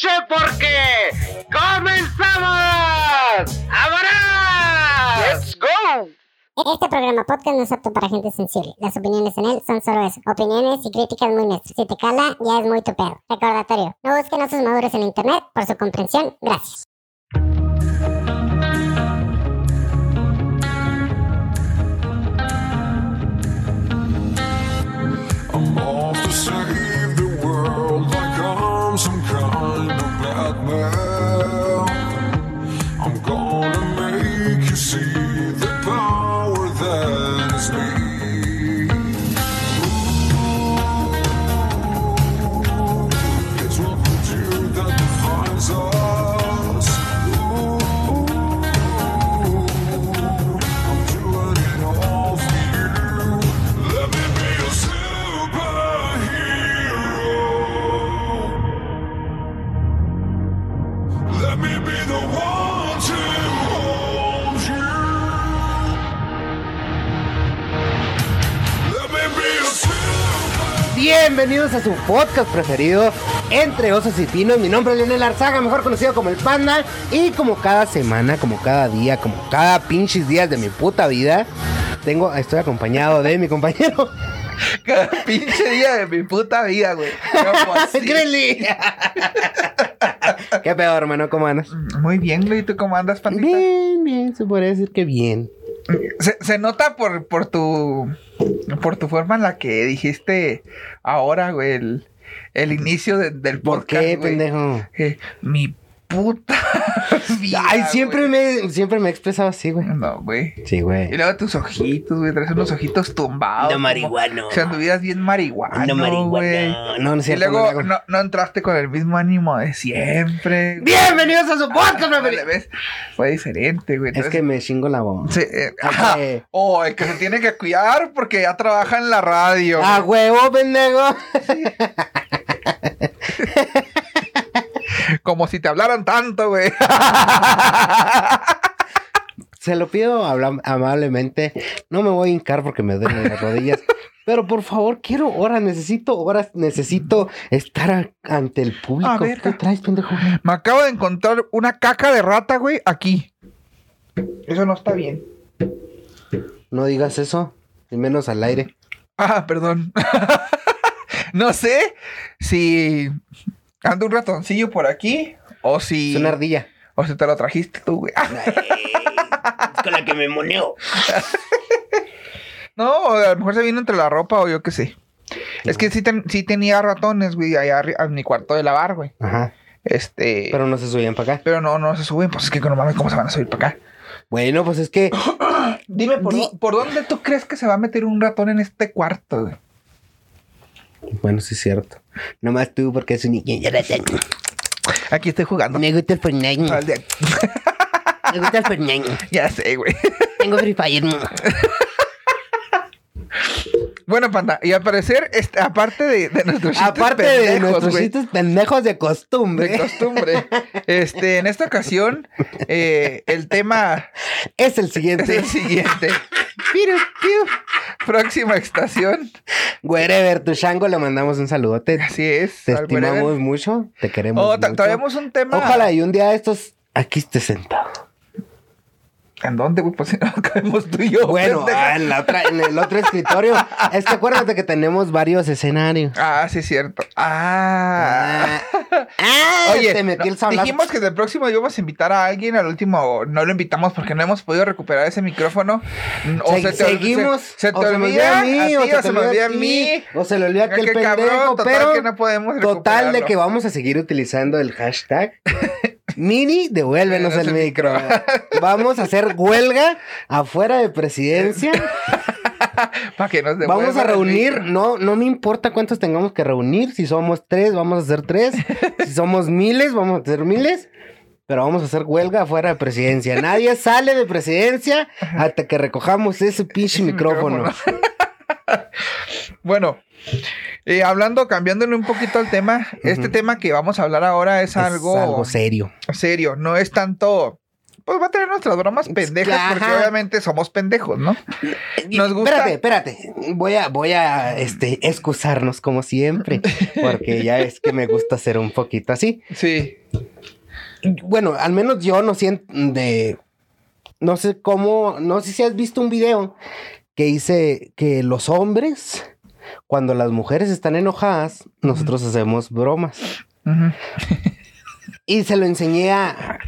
noche porque comenzamos. ¡Ahora! ¡Let's go! Este programa podcast no es apto para gente sensible. Las opiniones en él son solo eso, opiniones y críticas muy nuestras. Si te cala, ya es muy tu pedo. Recordatorio, no busquen osos maduros en internet. Por su comprensión, gracias. I'm off the Bienvenidos a su podcast preferido, Entre Osos y Pinos. Mi nombre es Leonel Arzaga, mejor conocido como el Panda. Y como cada semana, como cada día, como cada pinches días de mi puta vida, tengo, estoy acompañado de mi compañero. Cada pinche día de mi puta vida, güey. Greli. ¿Qué pedo, hermano? ¿Cómo andas? Muy bien, güey. ¿Tú cómo andas, pandita? Bien, bien, se podría decir que bien. Se, se nota por, por tu por tu forma en la que dijiste ahora, güey, el, el inicio de- del ¿Por podcast, qué, güey. pendejo? Eh, mi puta vida, Ay, siempre me, siempre me he expresado así, güey. No, güey. Sí, Y güey. luego tus ojitos, güey. Traes unos ojitos tumbados. No marihuano. Si anduvieras bien marihuano, No, güey. marihuana. No, no es Y cierto. no lo luego no, no entraste con el mismo ánimo de siempre. Bienvenidos a su podcast Ah, preferido. ¿ves? Fue diferente, güey. Es que me chingo la voz. Sí, eh, ajá. que- Oh, el que se tiene que cuidar porque ya trabaja en la radio. ¡A huevo, pendejo! Como si te hablaran tanto, güey. Se lo pido amablemente. No me voy a hincar porque me duelen las rodillas. Pero por favor, quiero horas, necesito horas, necesito estar a- ante el público. A ver, ¿Qué traes, pendejo? Me acabo de encontrar una caca de rata, güey, aquí. Eso no está bien. No digas eso, y menos al aire. Ah, perdón. no sé si anda un ratoncillo por aquí o si Es una ardilla. o si te lo trajiste tú, güey. Ah, con la que me moneo. no, o a lo mejor se vino entre la ropa o yo qué sé. Es que sí, ten- sí tenía ratones, güey, allá arri- en mi cuarto de lavar, güey. Ajá. Este. Pero no se subían para acá. Pero no, no se suben, pues es que no mames, ¿cómo se van a subir para acá? Bueno, pues es que. Dime, ¿por, Di- ¿por dónde tú crees que se va a meter un ratón en este cuarto, güey? Bueno, sí es cierto. Nomás tú, porque es un niño. Aquí estoy jugando. Me gusta el Fortnite. Me gusta el Fortnite. Ya sé, güey. Tengo Free Fire. Bueno, panda, y al parecer, este, aparte de, de nuestros chistes Aparte de pendejos, nuestros güey, chistes pendejos de costumbre. de costumbre, este, en esta ocasión, eh, el tema Es el es siguiente. el siguiente. Piru, piru. Próxima estación. Wherever, tu chango, le mandamos un saludote. Así es. Te estimamos wherever. mucho, te queremos Oh, mucho. traemos un tema. Ojalá y un día de estos aquí estés sentado. ¿En dónde, güey? Pues si no cabemos tú y yo. Bueno, ah, en, la otra, en el otro escritorio. Es que acuérdate que tenemos varios escenarios. Ah, sí, cierto. Ah. Ah, ah, Oye, te metí no, el sablazo. dijimos que del próximo íbamos a invitar a alguien. Al último no lo invitamos porque no hemos podido recuperar ese micrófono. O Se- se te, seguimos. Se, se te olvida a mí, o se me olvida a mí. O se le olvida aquel qué pendejo, cabrón, total pero que no podemos total de que vamos a seguir utilizando el hashtag Mini, devuélvenos el micro. Vamos a hacer huelga afuera de presidencia. Para que nos Vamos a reunir, no, no me importa cuántos tengamos que reunir. Si somos tres, vamos a hacer tres. Si somos miles, vamos a hacer miles. Pero vamos a hacer huelga afuera de presidencia. Nadie sale de presidencia hasta que recojamos ese pinche micrófono. micrófono. Bueno, eh, hablando, cambiándole un poquito al tema, este tema que vamos a hablar ahora es, Es algo, algo serio. serio, no es tanto pues va a tener nuestras bromas pendejas, porque obviamente somos pendejos, ¿no? Nos gusta. Espérate, espérate. Voy a, voy a este, excusarnos como siempre, porque ya es que me gusta ser un poquito así. Sí. Bueno, al menos yo no siento de. No sé cómo. No sé si has visto un video que dice que los hombres, cuando las mujeres están enojadas, nosotros hacemos bromas. Y se lo enseñé a.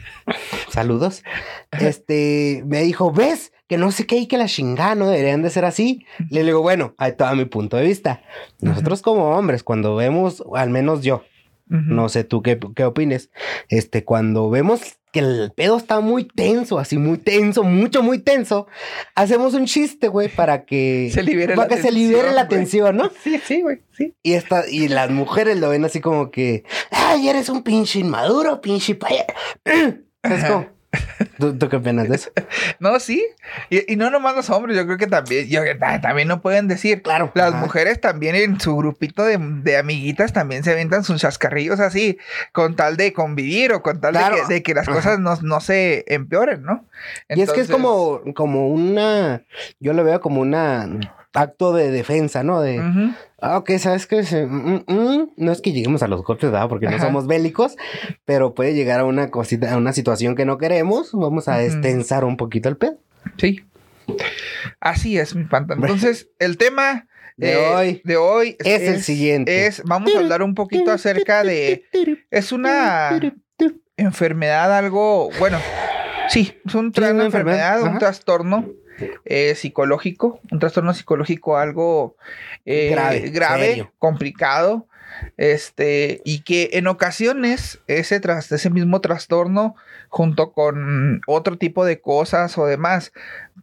Saludos. Este me dijo, ¿ves? Que no sé qué y que la chingada no deberían de ser así. Le digo, bueno, ahí está mi punto de vista. Nosotros como hombres, cuando vemos, al menos yo, no sé tú qué, qué opines. Este, cuando vemos que el pedo está muy tenso, así muy tenso, mucho, muy tenso, hacemos un chiste, güey, para que Se libere para la que se libere tensión, la tensión, ¿no? Sí, sí, güey, sí. Y esta, y las mujeres lo ven así como que, ay, eres un pinche inmaduro, pinche paya. Es como, ¿Tú, tú qué opinas de eso? No, sí. Y, y no nomás los hombres, yo creo que también, yo, ta- también no pueden decir. Claro. Las mujeres también en su grupito de, de amiguitas también se aventan sus chascarrillos así, con tal de convivir o con tal Claro. de, que, de que las cosas no, no se empeoren, ¿no? Y es que es como, como una, yo lo veo como una acto de defensa, ¿no? De, ujú, ah, ok, ¿sabes qué? Se- mm, mm, no es que lleguemos a los golpes, ¿verdad? Porque no somos bélicos, pero puede llegar a una cosita, a una situación que no queremos. Vamos a Ujú. destensar un poquito el pedo. Sí. Así es, mi panta. Entonces, el tema De eh, hoy de hoy es el siguiente. Es, vamos a hablar un poquito acerca de. Es una enfermedad, algo. Bueno, sí, es un Sí, una enfermedad, enfermedad, un trastorno eh, psicológico, un trastorno psicológico algo eh, Grave, grave serio. complicado. Este, y que en ocasiones ese, tras, ese mismo trastorno, junto con otro tipo de cosas o demás,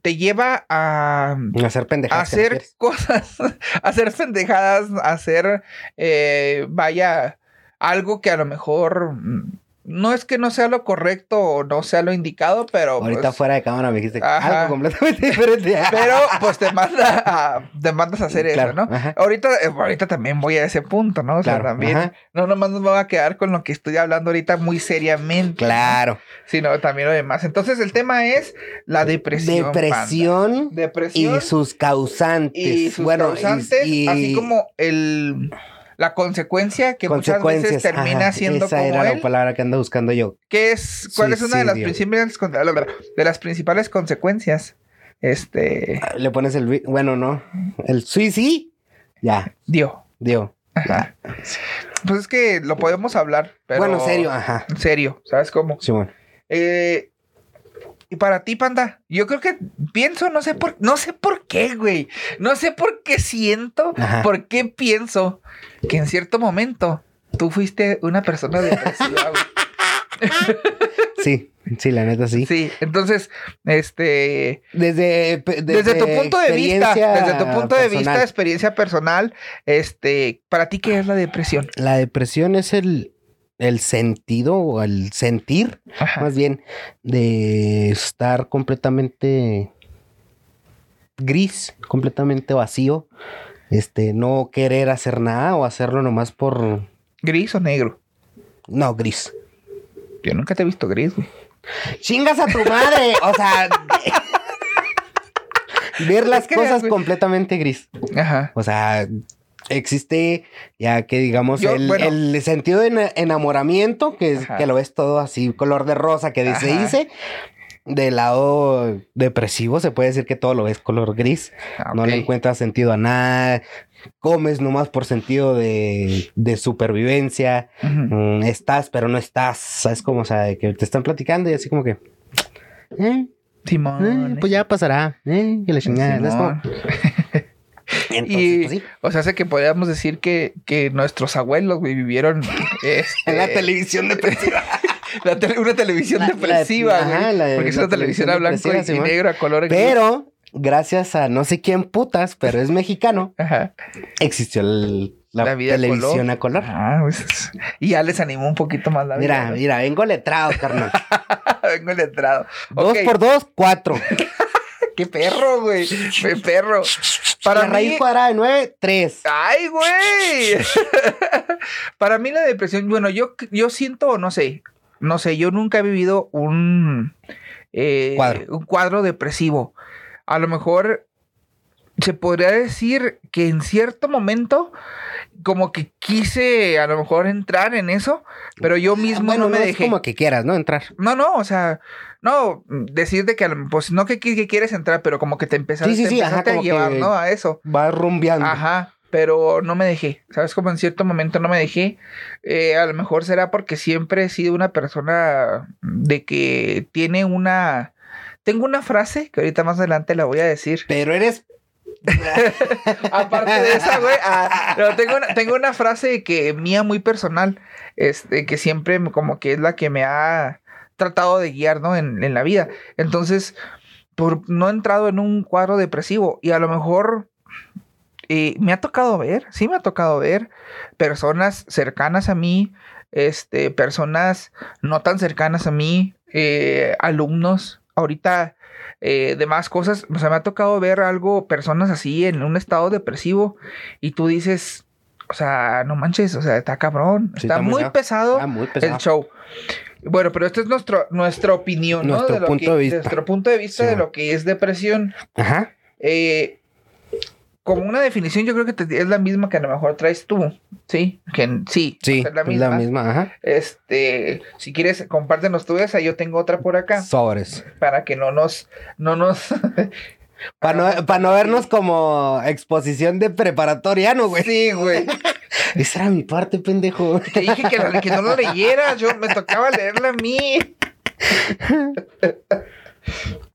te lleva a, hacer pendejadas. hacer cosas, hacer pendejadas, hacer, eh, vaya, algo que a lo mejor no es que no sea lo correcto o no sea lo indicado, pero Ahorita pues, fuera de cámara me dijiste Ajá. algo completamente diferente. pero pues te manda a, te mandas a hacer Claro, eso, ¿no? ajá. Ahorita, eh, ahorita también voy a ese punto, ¿no? O sea, Claro, también, ajá. no nomás nos voy a quedar con lo que estoy hablando ahorita muy seriamente. ¿no? Claro. Sino también lo demás. Entonces, el tema es la depresión. Depresión Depresión. y sus causantes. y sus bueno, y- causantes, y- así como el la consecuencia que muchas veces termina ajá, siendo esa como era él, la palabra que ando buscando yo. que es cuál es una de las principales de las principales consecuencias. Este Le pones el... Bueno, no. El suicidio. Ya, dio. dio. Ajá. Pues es que lo podemos hablar, pero Bueno, en serio, ajá. Serio, ¿sabes cómo? Simón. Eh, y para ti, panda, yo creo que pienso, no sé por, no sé por qué, güey. No sé por qué siento, Ajá. por qué pienso que en cierto momento tú fuiste una persona depresiva, güey. Sí, sí, la neta sí. Sí, entonces, este, Desde, desde, tu punto de vista, desde tu punto de vista, experiencia personal, este, para ti, ¿qué es la depresión? La depresión es el, el sentido o el sentir, Ajá. más bien, de estar completamente gris, completamente vacío. Este, no querer hacer nada o hacerlo nomás por. ¿Gris o negro? No, gris. Yo nunca te he visto gris, güey. ¡Chingas a tu madre! O sea. ver las cosas completamente gris. Ajá. O sea, existe ya que digamos Yo, el, bueno. el sentido de ena- enamoramiento, que, es, que lo ves todo así, color de rosa, que se Ajá. dice. Del lado depresivo se puede decir que todo lo ves color gris. Ah, No le encuentras sentido a nada. Comes nomás por sentido de, de supervivencia. Mm, estás, pero no estás. ¿Sabes cómo? O sea, de que te están platicando y así como que... eh, Simón. eh, pues ya pasará. Eh, que la chingada. Entonces, Y, pues sí. o sea, hace que podríamos decir que, que nuestros abuelos, güey, vivieron este, En la televisión depresiva. la tele- una televisión La- la- depresiva, güey. ajá, la- porque es la una televisión a blanco y, negro, a color. Pero, gracias a no sé quién putas, pero es mexicano, Ajá. existió el- la, La vida a televisión color. a color. Ah, pues, y ya les animó un poquito más la vida. Mira, mira, vengo letrado, carnal. Vengo letrado. Dos por dos, cuatro. Qué perro, güey. Qué perro. Para la mí, raíz cuadrada de nueve, tres. ¡Ay, güey! Para mí la depresión, bueno, yo, yo siento, no sé, no sé, yo nunca he vivido un, eh, Cuadro. un cuadro depresivo. A lo mejor se podría decir que en cierto momento como que quise a lo mejor entrar en eso, pero yo mismo Bueno, no me es dejé. como que quieras, ¿no? Entrar. No, no, o sea, no, decir de que pues no que, que quieres entrar, pero como que te empezaste, Sí, sí, ajá, a llevar, ¿no? A eso. Va rumbeando. Ajá, pero no me dejé, ¿sabes? Como en cierto momento no me dejé. Eh, a lo mejor será porque siempre he sido una persona de que tiene una... Tengo una frase que ahorita más adelante la voy a decir. Pero eres. Aparte de esa, güey, ah, pero tengo, una, tengo una frase que mía muy personal, este, que siempre como que es la que me ha tratado de guiar, ¿no? En, en la vida. Entonces, por, no he entrado en un cuadro depresivo y a lo mejor eh, me ha tocado ver, sí me ha tocado ver personas cercanas a mí, este, personas no tan cercanas a mí, eh, alumnos, ahorita eh, demás cosas, o sea, me ha tocado ver algo, personas así en un estado depresivo y tú dices, o sea, no manches, o sea, está cabrón, Sí, está, está muy muy pesado muy el pesado. show. Bueno, pero esta es nuestro, nuestra opinión, ¿no? Nuestro de lo punto que- de vista. Nuestro punto de vista Sí, de lo que es depresión. Ajá. Eh, como una definición, yo creo que te- es la misma que a lo mejor traes tú, ¿sí? Que sí, Sí, es la misma. la misma, ajá. Este, si quieres, compártenos tú esa, yo tengo otra por acá, Sobres. para que no nos, no nos... Para no, pa' no vernos como exposición de preparatoria, ¿no, güey? sí, güey. Esa era mi parte, pendejo. Te dije que, la- que no lo leyeras, yo me tocaba leerla a mí.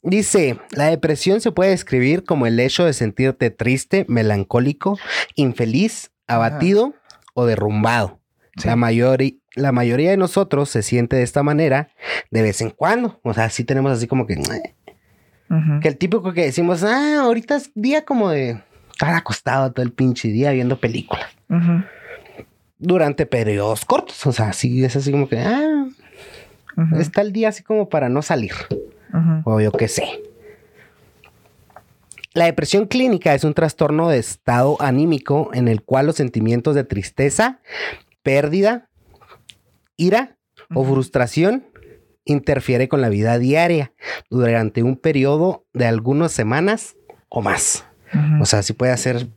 Dice, la depresión se puede describir como el hecho de sentirte triste, melancólico, infeliz, abatido o derrumbado. Sí. La, mayori- la mayoría de nosotros se siente de esta manera de vez en cuando. O sea, sí tenemos así como que... Que el típico que decimos, ah, ahorita es día como de estar acostado todo el pinche día viendo películas. Durante periodos cortos. O sea, sí, es así como que, ah, está el día así como para no salir. Ujú. O yo qué sé. La depresión clínica es un trastorno de estado anímico en el cual los sentimientos de tristeza, pérdida, ira o frustración interfiere con la vida diaria durante un periodo de algunas semanas o más. O sea, sí puede hacer.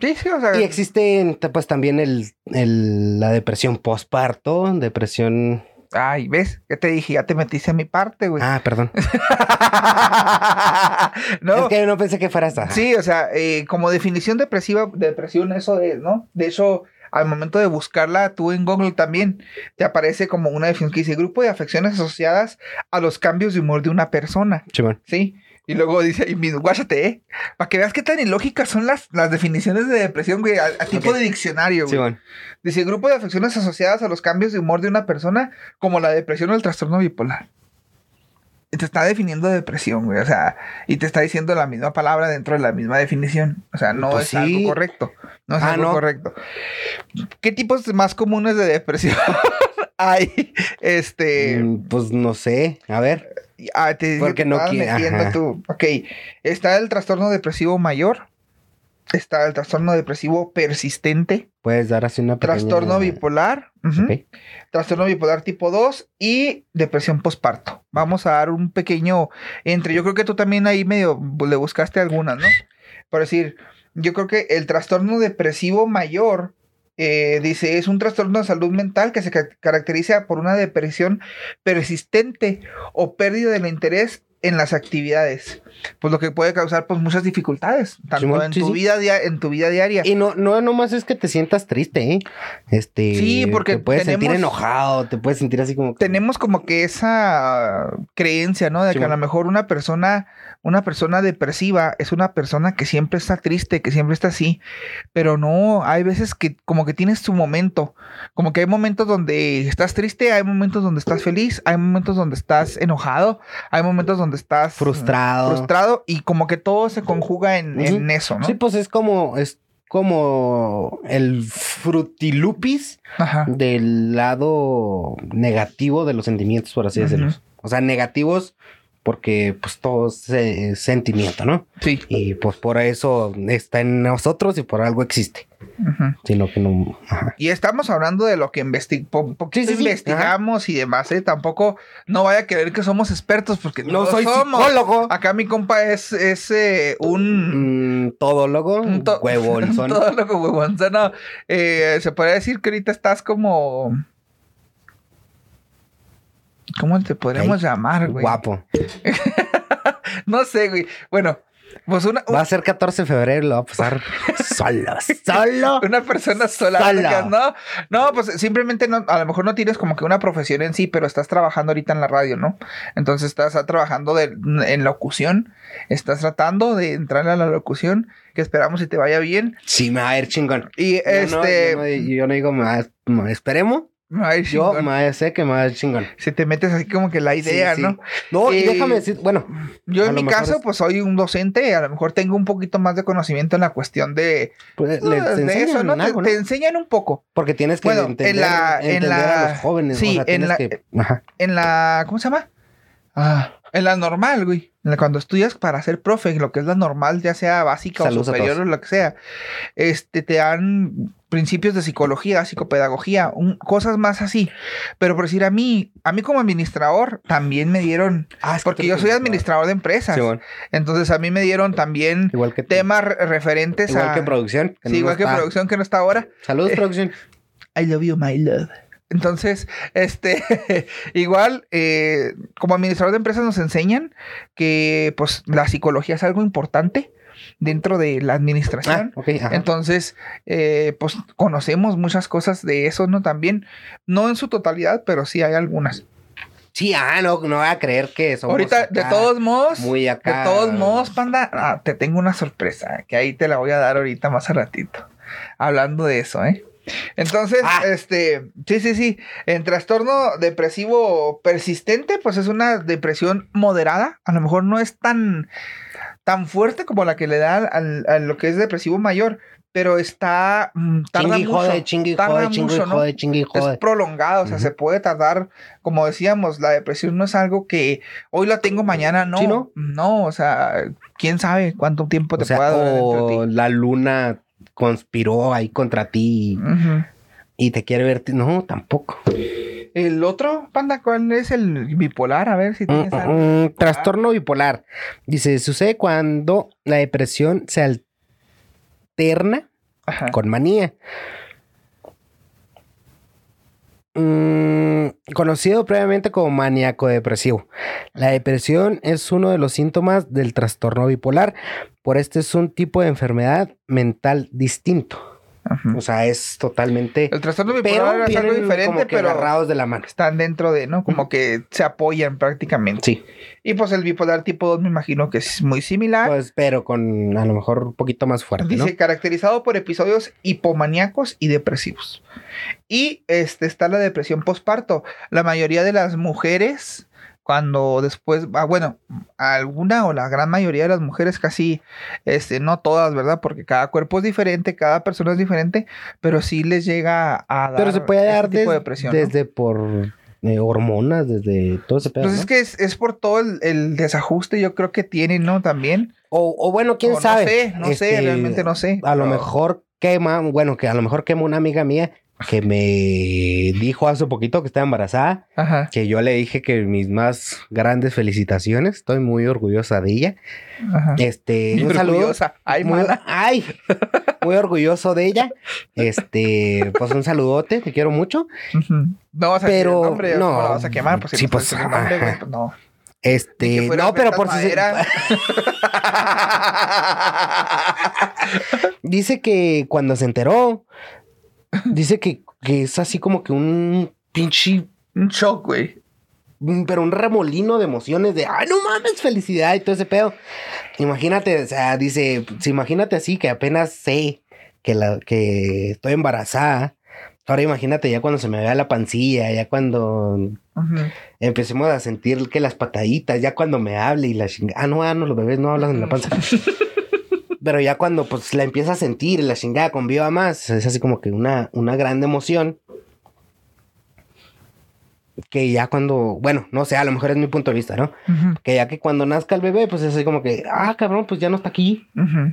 Sí, sí, o sea. Y existe pues también el, el- la depresión postparto, depresión. Ay, ¿ves? ¿Qué te dije? Ya te metiste a mi parte, güey. Ah, perdón. no. Es que no pensé que fuera esta. Sí, o sea, eh, como definición depresiva, depresión, eso es, ¿no? De hecho, al momento de buscarla, tú en Google también te aparece como una definición que dice grupo de afecciones asociadas a los cambios de humor de una persona, Chimón. ¿sí? Y luego dice, y mi- guáchate, ¿eh? Para que veas qué tan ilógicas son las, las definiciones de depresión, güey, a, a tipo de diccionario, güey. Chimón. Dice grupo de afecciones asociadas a los cambios de humor de una persona, como la depresión o el trastorno bipolar. Y te está definiendo depresión, güey. O sea, y te está diciendo la misma palabra dentro de la misma definición. O sea, no Pues es sí. algo correcto. No es Ah, algo no. correcto. ¿Qué tipos más comunes de depresión hay? Este. Mm, Pues no sé. A ver. Ah, te dije Porque que no metiendo tú. Ok. Está el trastorno depresivo mayor. Está el trastorno depresivo persistente. Puedes dar así una pequeña... Trastorno bipolar. Trastorno bipolar tipo 2 y depresión postparto. Vamos a dar un pequeño entre. Yo creo que tú también ahí medio le buscaste algunas, ¿no? Por decir, yo creo que el trastorno depresivo mayor, eh, dice, es un trastorno de salud mental que se ca- caracteriza por una depresión persistente o pérdida del interés en las actividades. Pues lo que puede causar pues muchas dificultades, tanto Simón, en, sí, tu sí. Vida en tu vida diaria. Y no, no nomás es que te sientas triste, ¿eh? Este... Sí, porque Te puedes sentir enojado, te puedes sentir así como... que- tenemos como que esa creencia, ¿no? De Sí, que a lo mejor una persona, una persona depresiva es una persona que siempre está triste, que siempre está así, pero no, hay veces que como que tienes tu momento, como que hay momentos donde estás triste, hay momentos donde estás feliz, hay momentos donde estás enojado, hay momentos donde estás Frustrado. frustrado y como que todo se conjuga en, eso, ¿no? Sí, pues es como... Es como el frutilupis Ajá. del lado negativo de los sentimientos, por así Ujú. decirlo. O sea, negativos porque pues todo es eh, sentimiento, ¿no? Sí. Y pues por eso está en nosotros y por algo existe. Ujú. Sino que no. ajá. Y estamos hablando de lo que investi po- poquito Sí, sí, sí. investigamos y demás, ¿eh? Tampoco no vaya a creer que somos expertos porque no, No soy somos. psicólogo. Acá mi compa es, es eh, un... Mm, todólogo, un to- huevonzón. Huevonzón, no. Eh, se podría decir que ahorita estás como... ¿Cómo te podríamos llamar, güey? Guapo. No sé, güey. Bueno, pues una, Va a ser 14 de febrero y lo va a pasar solo, solo. una persona sola. Sola. No, no, pues simplemente no, a lo mejor no tienes como que una profesión en sí, pero estás trabajando ahorita en la radio, ¿no? Entonces estás trabajando de- en locución, estás tratando de entrar a la locución, que esperamos y te vaya bien. Sí, me va a ir chingón. Y Yo no- este, yo, no, yo no digo, me va esperemos. ir Yo chingón. a- sé que me va a ir chingón. si te metes así como que la idea, Sí, sí. ¿no? No, y Eh, déjame decir, bueno, Yo en mi caso, es- pues soy un docente, a lo mejor tengo un poquito más de conocimiento en la cuestión de, pues, pues, de enseñan eso, ¿no? Te- te, enseñan un poco. Porque tienes que Bueno, en entender, en la- a los jóvenes. sí, o sea, en la- que- en la. ¿Cómo se llama? Ah, en la normal, güey. Cuando estudias para ser profe, lo que es la normal, ya sea básica Saludos o superior o lo que sea, este, te dan principios de psicología, psicopedagogía, un- cosas más así. Pero por decir a mí, a mí como administrador, también me dieron, Ah, que porque yo soy administrador de empresas, Sí, bueno, entonces a mí me dieron también igual que temas re- referentes Igual a... que producción. sí, no igual que está. producción que no está ahora. Saludos, producción. I love you, my love. Entonces, este, igual, eh, como administrador de empresas nos enseñan que, pues, la psicología es algo importante dentro de la Ah, administración. ajá. Entonces, eh, pues, conocemos muchas cosas de eso, ¿no? También, no en su totalidad, pero sí hay algunas. Sí, ah, no, no voy a creer que somos Ahorita, de todos modos, muy de todos modos, panda, ah, te tengo una sorpresa, que ahí te la voy a dar ahorita más a ratito. Hablando de eso, ¿eh? Entonces, Ah. este, sí, sí, sí. En trastorno depresivo persistente, pues es una depresión moderada. A lo mejor no es tan, tan fuerte como la que le da al, a lo que es depresivo mayor, pero está, mm, tarda Chingui, mucho. jode, chingui, tarda jode, chingui, mucho, ¿no? jode, chingui, jode. Es prolongado, o sea, se puede tardar, como decíamos, la depresión no es algo que hoy la tengo, mañana no. Sí, ¿no? No, o sea, quién sabe cuánto tiempo te sea, pueda durar dentro de o ti. la luna conspiró ahí contra ti y te quiere ver. No, tampoco. El otro, panda, ¿cuál es el bipolar? A ver si tienes Mm, algo. mm, mm, trastorno bipolar. Dice, sucede cuando la depresión se alterna Ajá. con manía. Mm, conocido previamente como maníaco depresivo. La depresión es uno de los síntomas del trastorno bipolar. Por este es un tipo de enfermedad mental distinto. O sea, es totalmente... El trastorno bipolar es algo diferente, como que pero agarrados de la mano. están dentro de, ¿no? Como que se apoyan prácticamente. Sí, Y pues el bipolar tipo 2 me imagino que es muy similar. pues, pero con a lo mejor un poquito más fuerte, ¿no? Dice, caracterizado por episodios hipomaníacos y depresivos. Y este está la depresión postparto. La mayoría de las mujeres, cuando después, ah, bueno, alguna o la gran mayoría de las mujeres, casi, este, no todas, ¿verdad? Porque cada cuerpo es diferente, cada persona es diferente, pero sí les llega a dar Pero se puede este dar tipo des- de depresión. ¿no? desde por eh, hormonas, desde todo ese pedo. Pues ¿no? es que es, es por todo el, el desajuste, yo creo que tienen, ¿no? También. o, o bueno, quién O sabe. No sé, no sé, Este, realmente no sé. A lo mejor quema, bueno, que a lo mejor quema una amiga mía que me dijo hace poquito que estaba embarazada, Ajá, que yo le dije que mis más grandes felicitaciones, estoy muy orgullosa de ella. ajá. Este, Muy un saludo. Ay, muy, ay, muy orgulloso de ella. Este, pues un saludote, te quiero mucho. No vas a Pero, el nombre, no, ¿cómo la vas a quemar? Pues si sí, no pues, nombre, güey, pues no. Este, no, pero por si se-. Dice que cuando se enteró, dice que, que es así como que un pinche, Un shock, güey. pero un remolino de emociones de, ay, no mames, felicidad y todo ese pedo. Imagínate, o sea, dice, pues, imagínate así que apenas sé que, la, que estoy embarazada. Ahora imagínate ya cuando se me vea la pancilla, ya cuando empecemos a sentir que las pataditas, ya cuando me hable y la chingada. Ah, no, ah, no, los bebés no hablan en la panza. Pero ya cuando pues la empieza a sentir la chingada conviva más, es así como que una, una grande emoción. que ya cuando, bueno, no sé, a lo mejor es mi punto de vista, ¿no? Ujú, Que ya que cuando nazca el bebé, pues es así como que, ah, cabrón, pues ya no está aquí. ujú.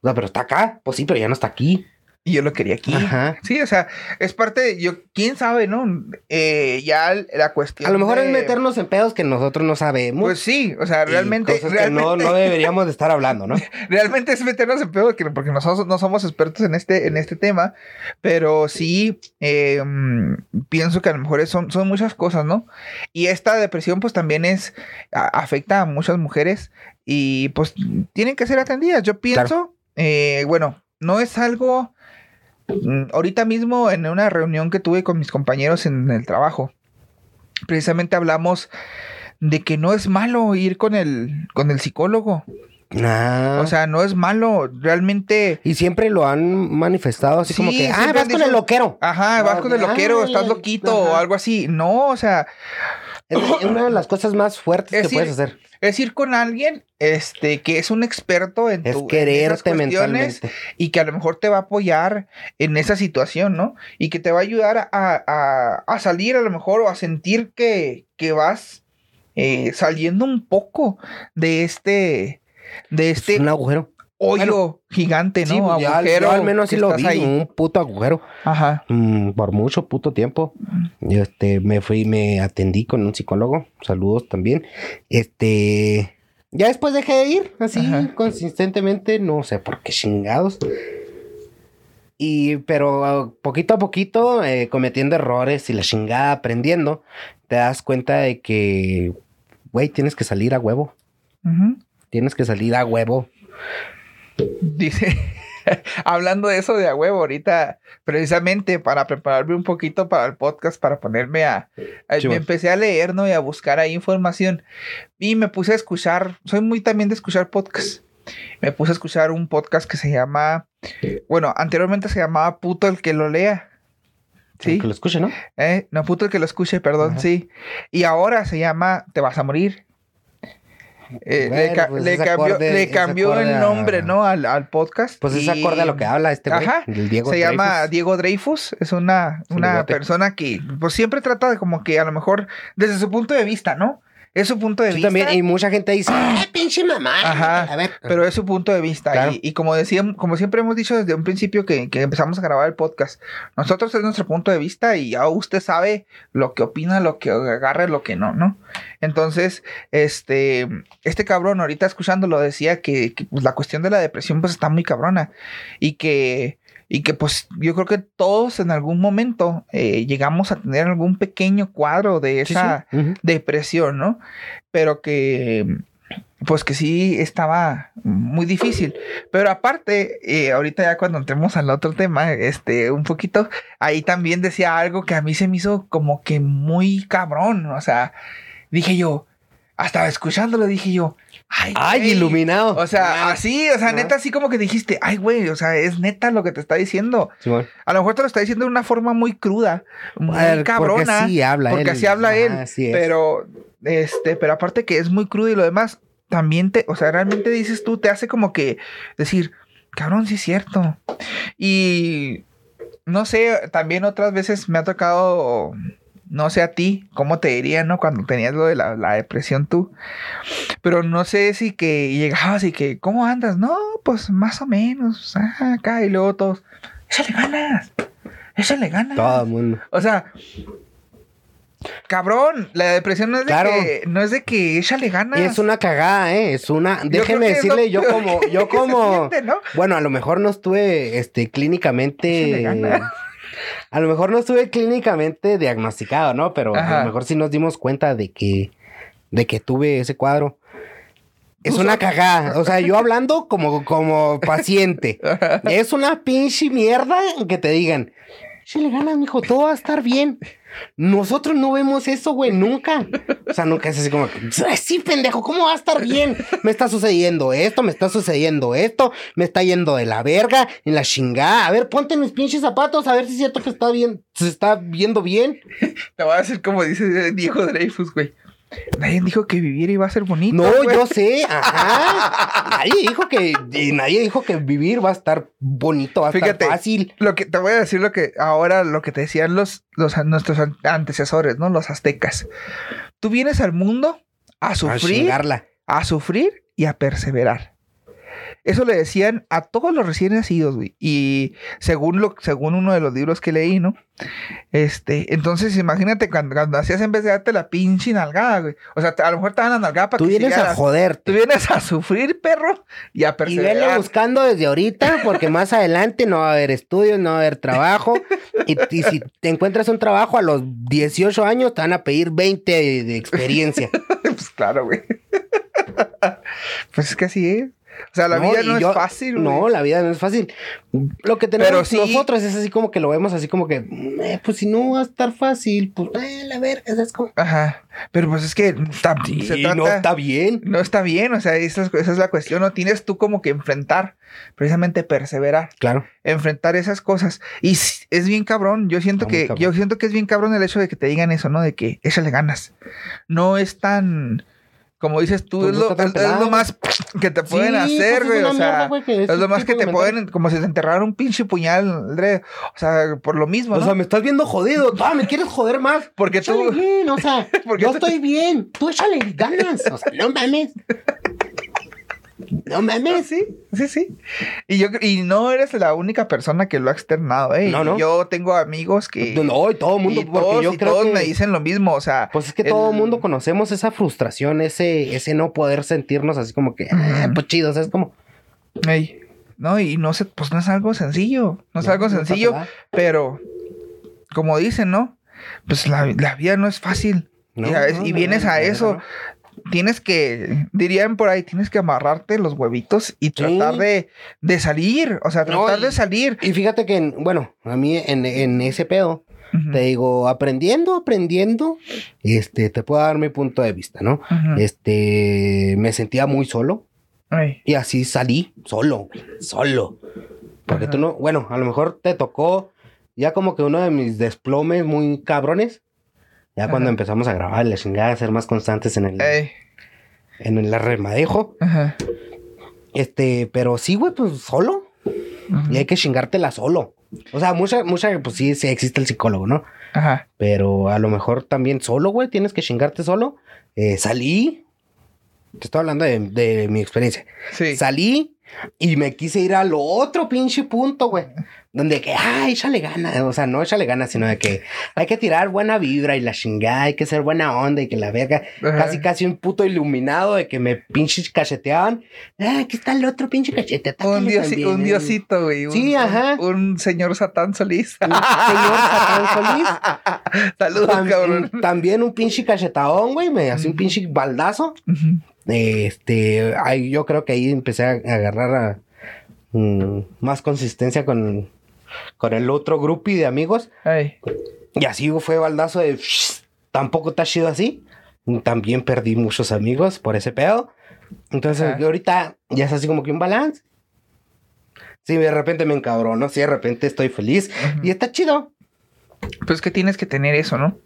O sea, pero está acá. Pues sí, pero ya no está aquí. Y yo lo quería aquí. Ajá. Sí, o sea, es parte de, yo, quién sabe, ¿no? Eh, ya la cuestión. A lo mejor de- es meternos en pedos que nosotros no sabemos. Pues sí, o sea, realmente, cosas que realmente, no, no deberíamos de estar hablando, ¿no? realmente es meternos en pedo que- porque nosotros no somos expertos en este, en este tema, pero sí eh, mm, pienso que a lo mejor son, son muchas cosas, ¿no? Y esta depresión pues también es, a- afecta a muchas mujeres y pues tienen que ser atendidas. Yo pienso, eh, bueno, no es algo, ahorita mismo en una reunión que tuve con mis compañeros en el trabajo, precisamente hablamos de que no es malo ir con el, con el psicólogo. Ah. O sea, no es malo, realmente. y siempre lo han manifestado así como que, ah, vas con dicho- el loquero. Ajá, vas con el loquero, estás loquito o algo así. No, o sea, Es una de las cosas más fuertes Es que puedes hacer. es ir con alguien este, que es un experto en, Es tu, en esas quererte cuestiones y que a lo mejor te va a apoyar en esa situación, ¿no? Y que te va a ayudar a, a- a salir a lo mejor o a sentir que, que vas eh, saliendo un poco de este, de Es este un agujero. Hoyo gigante, ¿no? Sí, ya- Agujero. yo al menos así lo vi, ahí. un puto agujero. Ajá. Mm, por mucho puto tiempo. Yo, este, me fui, me atendí con un psicólogo. Saludos también. Este, ya después dejé de ir así Ajá. consistentemente, no sé por qué chingados. Y, pero poquito a poquito, eh, cometiendo errores y la chingada aprendiendo, te das cuenta de que, güey, tienes que salir a huevo. Ujú. Tienes que salir a huevo. Dice, hablando de eso de a huevo, ahorita, precisamente para prepararme un poquito para el podcast, para ponerme a... me empecé a leer, ¿no? Y a buscar ahí información. Y me puse a escuchar, soy muy también de escuchar podcasts. Me puse a escuchar un podcast que se llama, bueno, anteriormente se llamaba Puto el que lo lea. Sí, Que lo escuche, ¿no? ¿eh? No, puto el que lo escuche, perdón, Ajá. sí. Y ahora se llama Te vas a morir. Eh, le, ca- pues le cambió, acorde- le cambió el a- nombre, ¿no? Al, al podcast. Pues es acorde a lo que habla este güey. Ajá. el Diego Se llama. Diego Dreyfus. Es una, una persona que pues siempre trata de como que a lo mejor desde su punto de vista, ¿no? Es su punto de vista. también, y mucha gente dice, ¡ay, pinche mamá! Ajá. A ver, Pero es su punto de vista. Claro. Y, y como decía, como siempre hemos dicho desde un principio que, que empezamos a grabar el podcast, nosotros es nuestro punto de vista y ya usted sabe lo que opina, lo que agarra, lo que no, ¿no? Entonces, este, este cabrón ahorita escuchándolo decía que, que, pues, la cuestión de la depresión pues está muy cabrona y que, y que pues yo creo que todos en algún momento eh, llegamos a tener algún pequeño cuadro de Sí, esa depresión, ¿no? Pero que, pues que sí estaba muy difícil. Pero aparte, eh, ahorita ya cuando entremos al otro tema, este, un poquito, ahí también decía algo que a mí se me hizo como que muy cabrón, o sea, dije yo, hasta escuchándolo dije yo, ay, ¡Ay, güey". iluminado! O sea, Ah, así, o sea, ah. neta, así como que dijiste, ay, güey, o sea, es neta lo que te está diciendo. A lo mejor te lo está diciendo de una forma muy cruda, muy ver, cabrona. Porque así habla Porque él. así habla él. Así es. Pero, este, pero aparte que es muy crudo y lo demás, también te, o sea, realmente dices tú, te hace como que decir, cabrón, sí es cierto. Y no sé, también otras veces me ha tocado, no sé a ti, cómo te diría, ¿no? Cuando tenías lo de la, la depresión tú. Pero no sé si que llegabas y que, ¿cómo andas? No, pues más o menos, ah, acá y luego todos, échale ganas, échale ganas. Todo el mundo. O sea, cabrón, la depresión no es de Claro. que no es de que échale ganas. Y es una cagada, ¿eh? Es una... Déjeme decirle, yo como... Yo como... siente, ¿no? Bueno, a lo mejor no estuve, este, clínicamente... A lo mejor no estuve clínicamente diagnosticado, ¿no? Pero a lo mejor sí nos dimos cuenta de que... De que tuve ese cuadro. Es una cagada. O sea, yo hablando como, como paciente. Es una pinche mierda que te digan, le ganas, mijo, todo va a estar bien. Nosotros no vemos eso, güey, nunca. O sea, nunca es así como, que, "Ay, sí, pendejo, ¿cómo va a estar bien? Me está sucediendo esto, me está sucediendo esto, me está yendo de la verga, en la chingada. A ver, ponte mis pinches zapatos, a ver si es cierto que está bien, se está viendo bien. Te voy a decir como dice Diego Dreyfus, güey. Nadie dijo que vivir iba a ser bonito. No, güey. yo sé, ajá. Nadie dijo que, nadie dijo que vivir va a estar bonito, va a Fíjate. estar fácil. Lo que te voy a decir lo que ahora lo que te decían los, los nuestros an- antecesores, ¿no? Los aztecas. Tú vienes al mundo a A sufrir, chingarla. a sufrir y a perseverar. Eso le decían a todos los recién nacidos, güey. Y según lo, según uno de los libros que leí, ¿no? Este, entonces imagínate cuando, cuando hacías en vez de darte la pinche nalgada, güey. O sea, te- a lo mejor te dan la nalgada para Tú que vienes a joderte. Tú vienes a sufrir, perro, y a Y venle perseverar. buscando desde ahorita, porque más adelante no va a haber estudios, no va a haber trabajo. Y, y si te encuentras un trabajo a los 18 años, te van a pedir 20 de, de experiencia. pues claro, güey. pues es que así es. O sea, la No, vida no yo- es fácil, güey. No, la vida no es fácil. Lo que tenemos sí- nosotros es así como que lo vemos así como que, eh, pues si no va a estar fácil, pues eh, la verga, es como... Ajá. Pero pues es que Sí, se trata... no está bien. No está bien, o sea, esa es, esa es la cuestión. No tienes tú como que enfrentar, precisamente perseverar, Claro. enfrentar esas cosas. Y es bien cabrón. Yo siento Está que, cabrón. yo siento que es bien cabrón el hecho de que te digan eso, ¿no? De que échale ganas. No es tan, como dices tú, Pues es, lo, tan es- es lo más que te pueden Sí, hacer, pues es güey. o sea, mierda, güey, que es ese lo más que te pueden, como si te enterraran un pinche puñal, André. O sea, por lo mismo, O sea, me estás viendo jodido. Ah, me quieres joder más. Porque Échale tú- bien, o sea, yo tú- estoy bien. Tú échale ganas. O sea, no mames. No Ah, mames. Sí, sí, sí. Y yo y no eres la única persona que lo ha externado, ¿eh? No, no. Yo tengo amigos que No, y todo el mundo, y porque todos, yo y creo todos que... me dicen lo mismo, o sea, Pues es que todo el mundo conocemos esa frustración, ese, ese no poder sentirnos así como que, ah, pues chido, o sea, es como... ey, no, y no sé, pues no es algo sencillo, no es no, algo sencillo, pero como dicen, ¿no? Pues la, la vida no es fácil. No, y, a veces- no, y la vienes a eso. Tienes que, dirían por ahí, tienes que amarrarte los huevitos y tratar de, de salir. O sea, No, tratar y- de salir. Y fíjate que, en- bueno, a mí en, en ese pedo, te digo, aprendiendo, aprendiendo, este, te puedo dar mi punto de vista, ¿no? Este, me sentía muy solo Ay, y así salí solo, solo. Porque Ajá. tú no, bueno, a lo mejor te tocó ya como que uno de mis desplomes muy cabrones. Ya cuando empezamos a grabar, la chingada, a ser más constantes en el, ey, en el arremadejo. ajá, Este, pero sí, güey, pues solo. Y hay que chingártela solo. O sea, mucha, mucha, pues sí, sí existe el psicólogo, ¿no? ajá. Pero a lo mejor también solo, güey, tienes que chingarte solo. Eh, salí. Te estoy hablando de, de mi experiencia. Sí. Salí y me quise ir al otro pinche punto, güey. Donde que, ay, échale ganas. O sea, no échale ganas, sino de que hay que tirar buena vibra y la chingada, hay que ser buena onda y que la verga. Ajá. Casi, casi un puto iluminado de que me pinches cacheteaban. Ah, aquí está el otro pinche cachete. Un, diosi- un diosito, güey. un- Sí, ajá. Un, señor Satán Solís. Un señor Satán Solís. Saludos, Tam- cabrón. También un pinche cachetadón, güey. Me hacía un pinche baldazo. Ujú. Este, ahí yo creo que ahí empecé a agarrar a, mm, más consistencia con, con el otro grupo de amigos. Ay, Y así fue baldazo de tampoco está chido así. También perdí muchos amigos por ese pedo. Entonces, Ajá. ahorita ya es así como que un balance. Sí, de repente me encabrono, sí, de repente estoy feliz. Y está chido. Pues que tienes que tener eso, ¿no?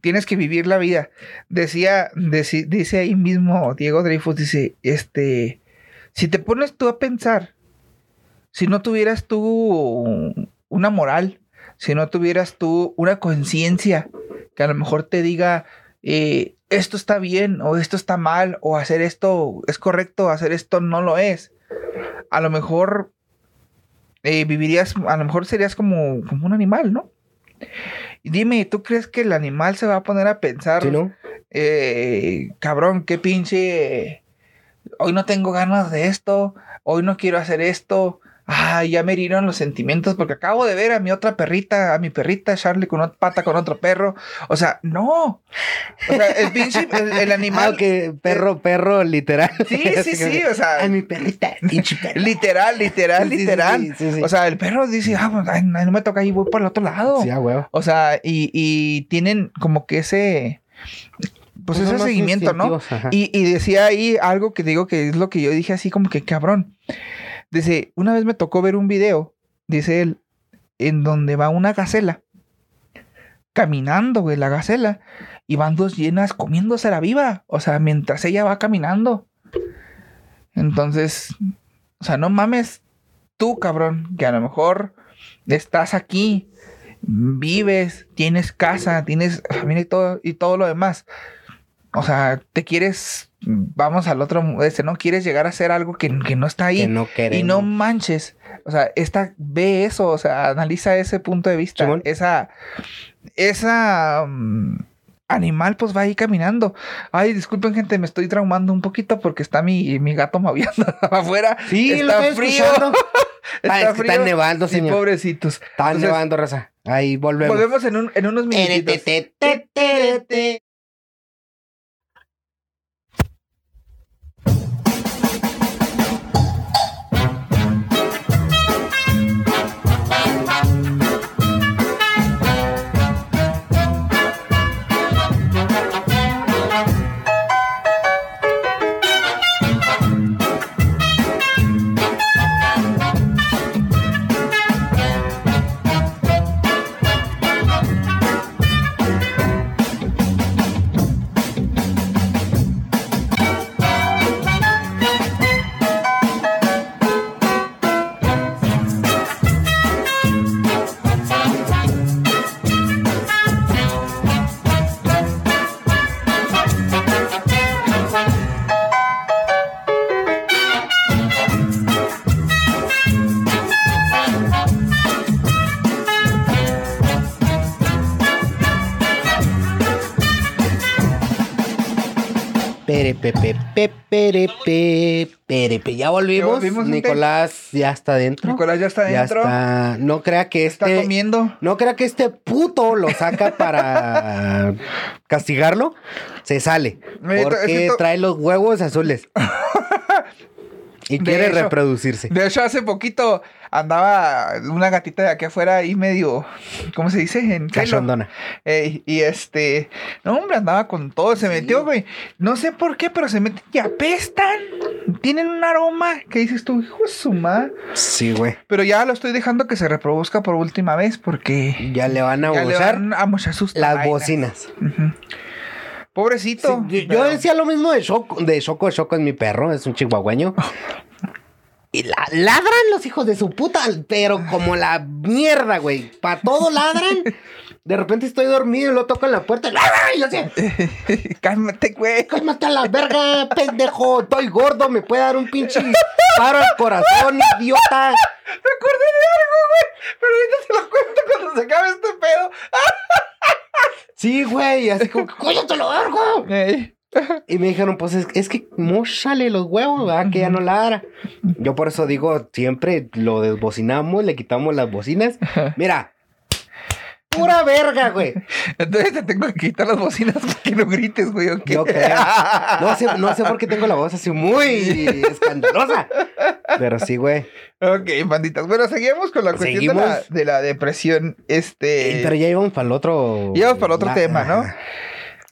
Tienes que vivir la vida. Decía, dice ahí mismo Diego Dreyfus, dice, este, si te pones tú a pensar, si no tuvieras tú una moral, si no tuvieras tú una conciencia que a lo mejor te diga, eh, esto está bien o esto está mal o hacer esto es correcto, hacer esto no lo es, a lo mejor eh, vivirías, a lo mejor serías como, como un animal, ¿no? Dime, ¿tú crees que el animal se va a poner a pensar, ¿Sí, no? eh, cabrón, qué pinche, hoy no tengo ganas de esto, hoy no quiero hacer esto, ay, ya me hirieron los sentimientos porque acabo de ver a mi otra perrita, a mi perrita Charlie con otra pata con otro perro, o sea, no, o sea, el pinche, el, el Ah, animal, que perro, perro, literal. sí, sí, sí, o sea, Ay, mi perrita, pinche perro. literal, literal, Sí, literal, sí, sí, sí. o sea, el perro dice, ah, pues, ay, no me toca ahí, voy para el otro lado. Sí, a huevo. O sea, y, y tienen como que ese, pues son ese seguimiento, ¿no? Y, y decía ahí algo que digo que es lo que yo dije así como que cabrón. Dice, una vez me tocó ver un video, dice él, en donde va una gacela caminando, güey, la gacela. Y van dos llenas comiéndosela viva. O sea, mientras ella va caminando. Entonces, o sea, no mames tú, cabrón, que a lo mejor estás aquí, vives, tienes casa, tienes familia y todo, y todo lo demás. O sea, te quieres, vamos al otro, este, ¿no? Quieres llegar a hacer algo que, que no está ahí. Que no y queremos. no manches. O sea, esta, ve eso, o sea, analiza ese punto de vista. Esa, esa mm, animal pues va ahí caminando. Ay, disculpen gente, me estoy traumando un poquito porque está mi, mi gato maullando afuera. Sí, lo está estoy frío. escuchando. Ah, está es que está nevando, Sí, señor. pobrecitos. Está Entonces, nevando, raza. Ahí volvemos. Volvemos en, un- en unos minutitos. Perepepe, perepe, perepe. Ya volvimos. Ya volvimos. Nicolás ya está dentro. Nicolás ya está Ya dentro. está. No crea que Está este. comiendo. No crea que este puto lo saca para castigarlo. Se sale. Porque trae los huevos azules. Y De quiere hecho- reproducirse. De hecho, hace poquito andaba una gatita de aquí afuera ahí medio, ¿cómo se dice? En. Cachondona. Ey, y este, no, hombre, andaba con todo, se metió, güey. No sé por qué, pero se meten y apestan. Tienen un aroma que dices tú, hijo de su madre. Sí, güey. Pero ya lo estoy dejando que se reproduzca por última vez porque Ya le van a ya le usar van a mochar sus las vainas. bocinas. Ujú. Pobrecito. Sí, yo, pero- decía lo mismo de Choco. De Choco, Choco es mi perro, es un chihuahueño. Y la- ladran los hijos de su puta, pero como la mierda, güey. Para todo ladran. De repente estoy dormido y lo tocan la puerta. Y yo así, Cálmate, güey. cálmate a la verga, pendejo. Estoy gordo, me puede dar un pinche paro al corazón, idiota. Me acordé de algo, güey. Pero ahorita te lo cuento cuando se acabe este pedo. Sí, güey, así como, ¡cóllate lo vergo! Ey. Y me dijeron, pues es, es que mochale los huevos, ¿verdad? Que ya no ladra. Yo por eso digo, siempre lo desbocinamos, le quitamos las bocinas. Mira, pura verga, güey. Entonces te tengo que quitar las bocinas para que no grites, güey. ¿o qué? Yo creo. No sé, no sé por qué tengo la voz así muy escandalosa. Pero sí, güey. Ok, banditas. Bueno, seguimos con la cuestión de la, de la depresión. Este. Pero ya íbamos para el otro. Íbamos para el otro la- tema, ¿no?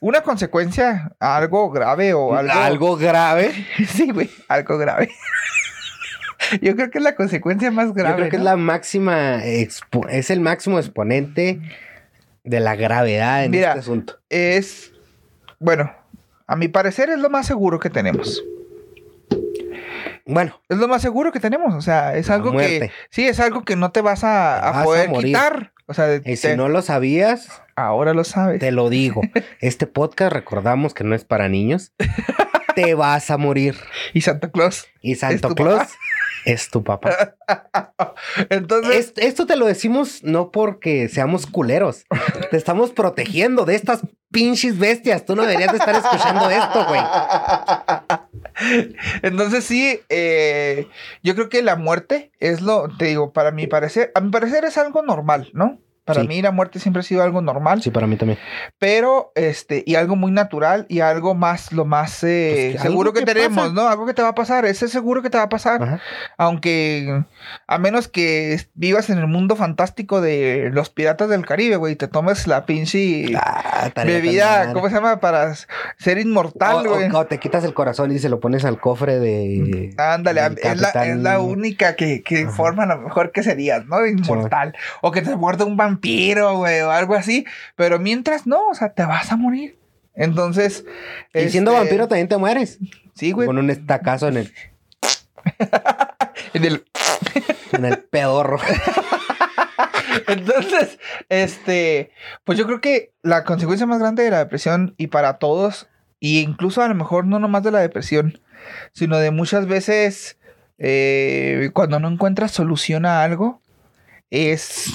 Una consecuencia, algo grave o algo. Algo grave. Sí, güey, algo grave. Yo creo que es la consecuencia más grave. Yo creo que es la máxima. es el máximo exponente de la gravedad en Mira. este asunto. Es. Bueno, a mi parecer es lo más seguro que tenemos. Bueno, Es lo más seguro que tenemos. O sea, es algo que. Sí, es algo que no te vas a, a Vas a poder morir. quitar. O sea, y te- si no lo sabías, ahora lo sabes. Te lo digo. Este podcast recordamos que no es para niños. Te vas a morir. Y Santa Claus. Y Santo Claus papá. es tu papá. Entonces. Es- esto te lo decimos no porque seamos culeros. Te estamos protegiendo de estas pinches bestias. Tú no deberías de estar escuchando esto, güey. Entonces sí, eh, yo creo que la muerte es lo, te digo, para mi parecer, a mi parecer es algo normal, ¿no? Para Sí. mí la muerte siempre ha sido algo normal, Sí, para mí también. pero este, y algo muy natural y algo más, lo más eh, Pues que seguro que que tenemos, pasa. ¿no? Algo que te va a pasar, ese es seguro que te va a pasar, Ajá. aunque a menos que vivas en el mundo fantástico de los piratas del Caribe, güey, te tomes la pinche Ah, bebida, ¿cómo se llama? Para ser inmortal, güey. o- o te quitas el corazón y se lo pones al cofre de. Ándale, del es la, es la única que, que forma a lo mejor que serías, ¿no? Inmortal. O que te muerde un vampiro, güey, o algo así. Pero mientras no, o sea, te vas a morir. Entonces. Y siendo este, vampiro también te mueres. Sí, güey. Con un estacazo en el, En el- en el pedorro. Entonces, este, pues yo creo que la consecuencia más grande de la depresión y para todos, y incluso a lo mejor no nomás de la depresión, sino de muchas veces eh, cuando no encuentras solución a algo, es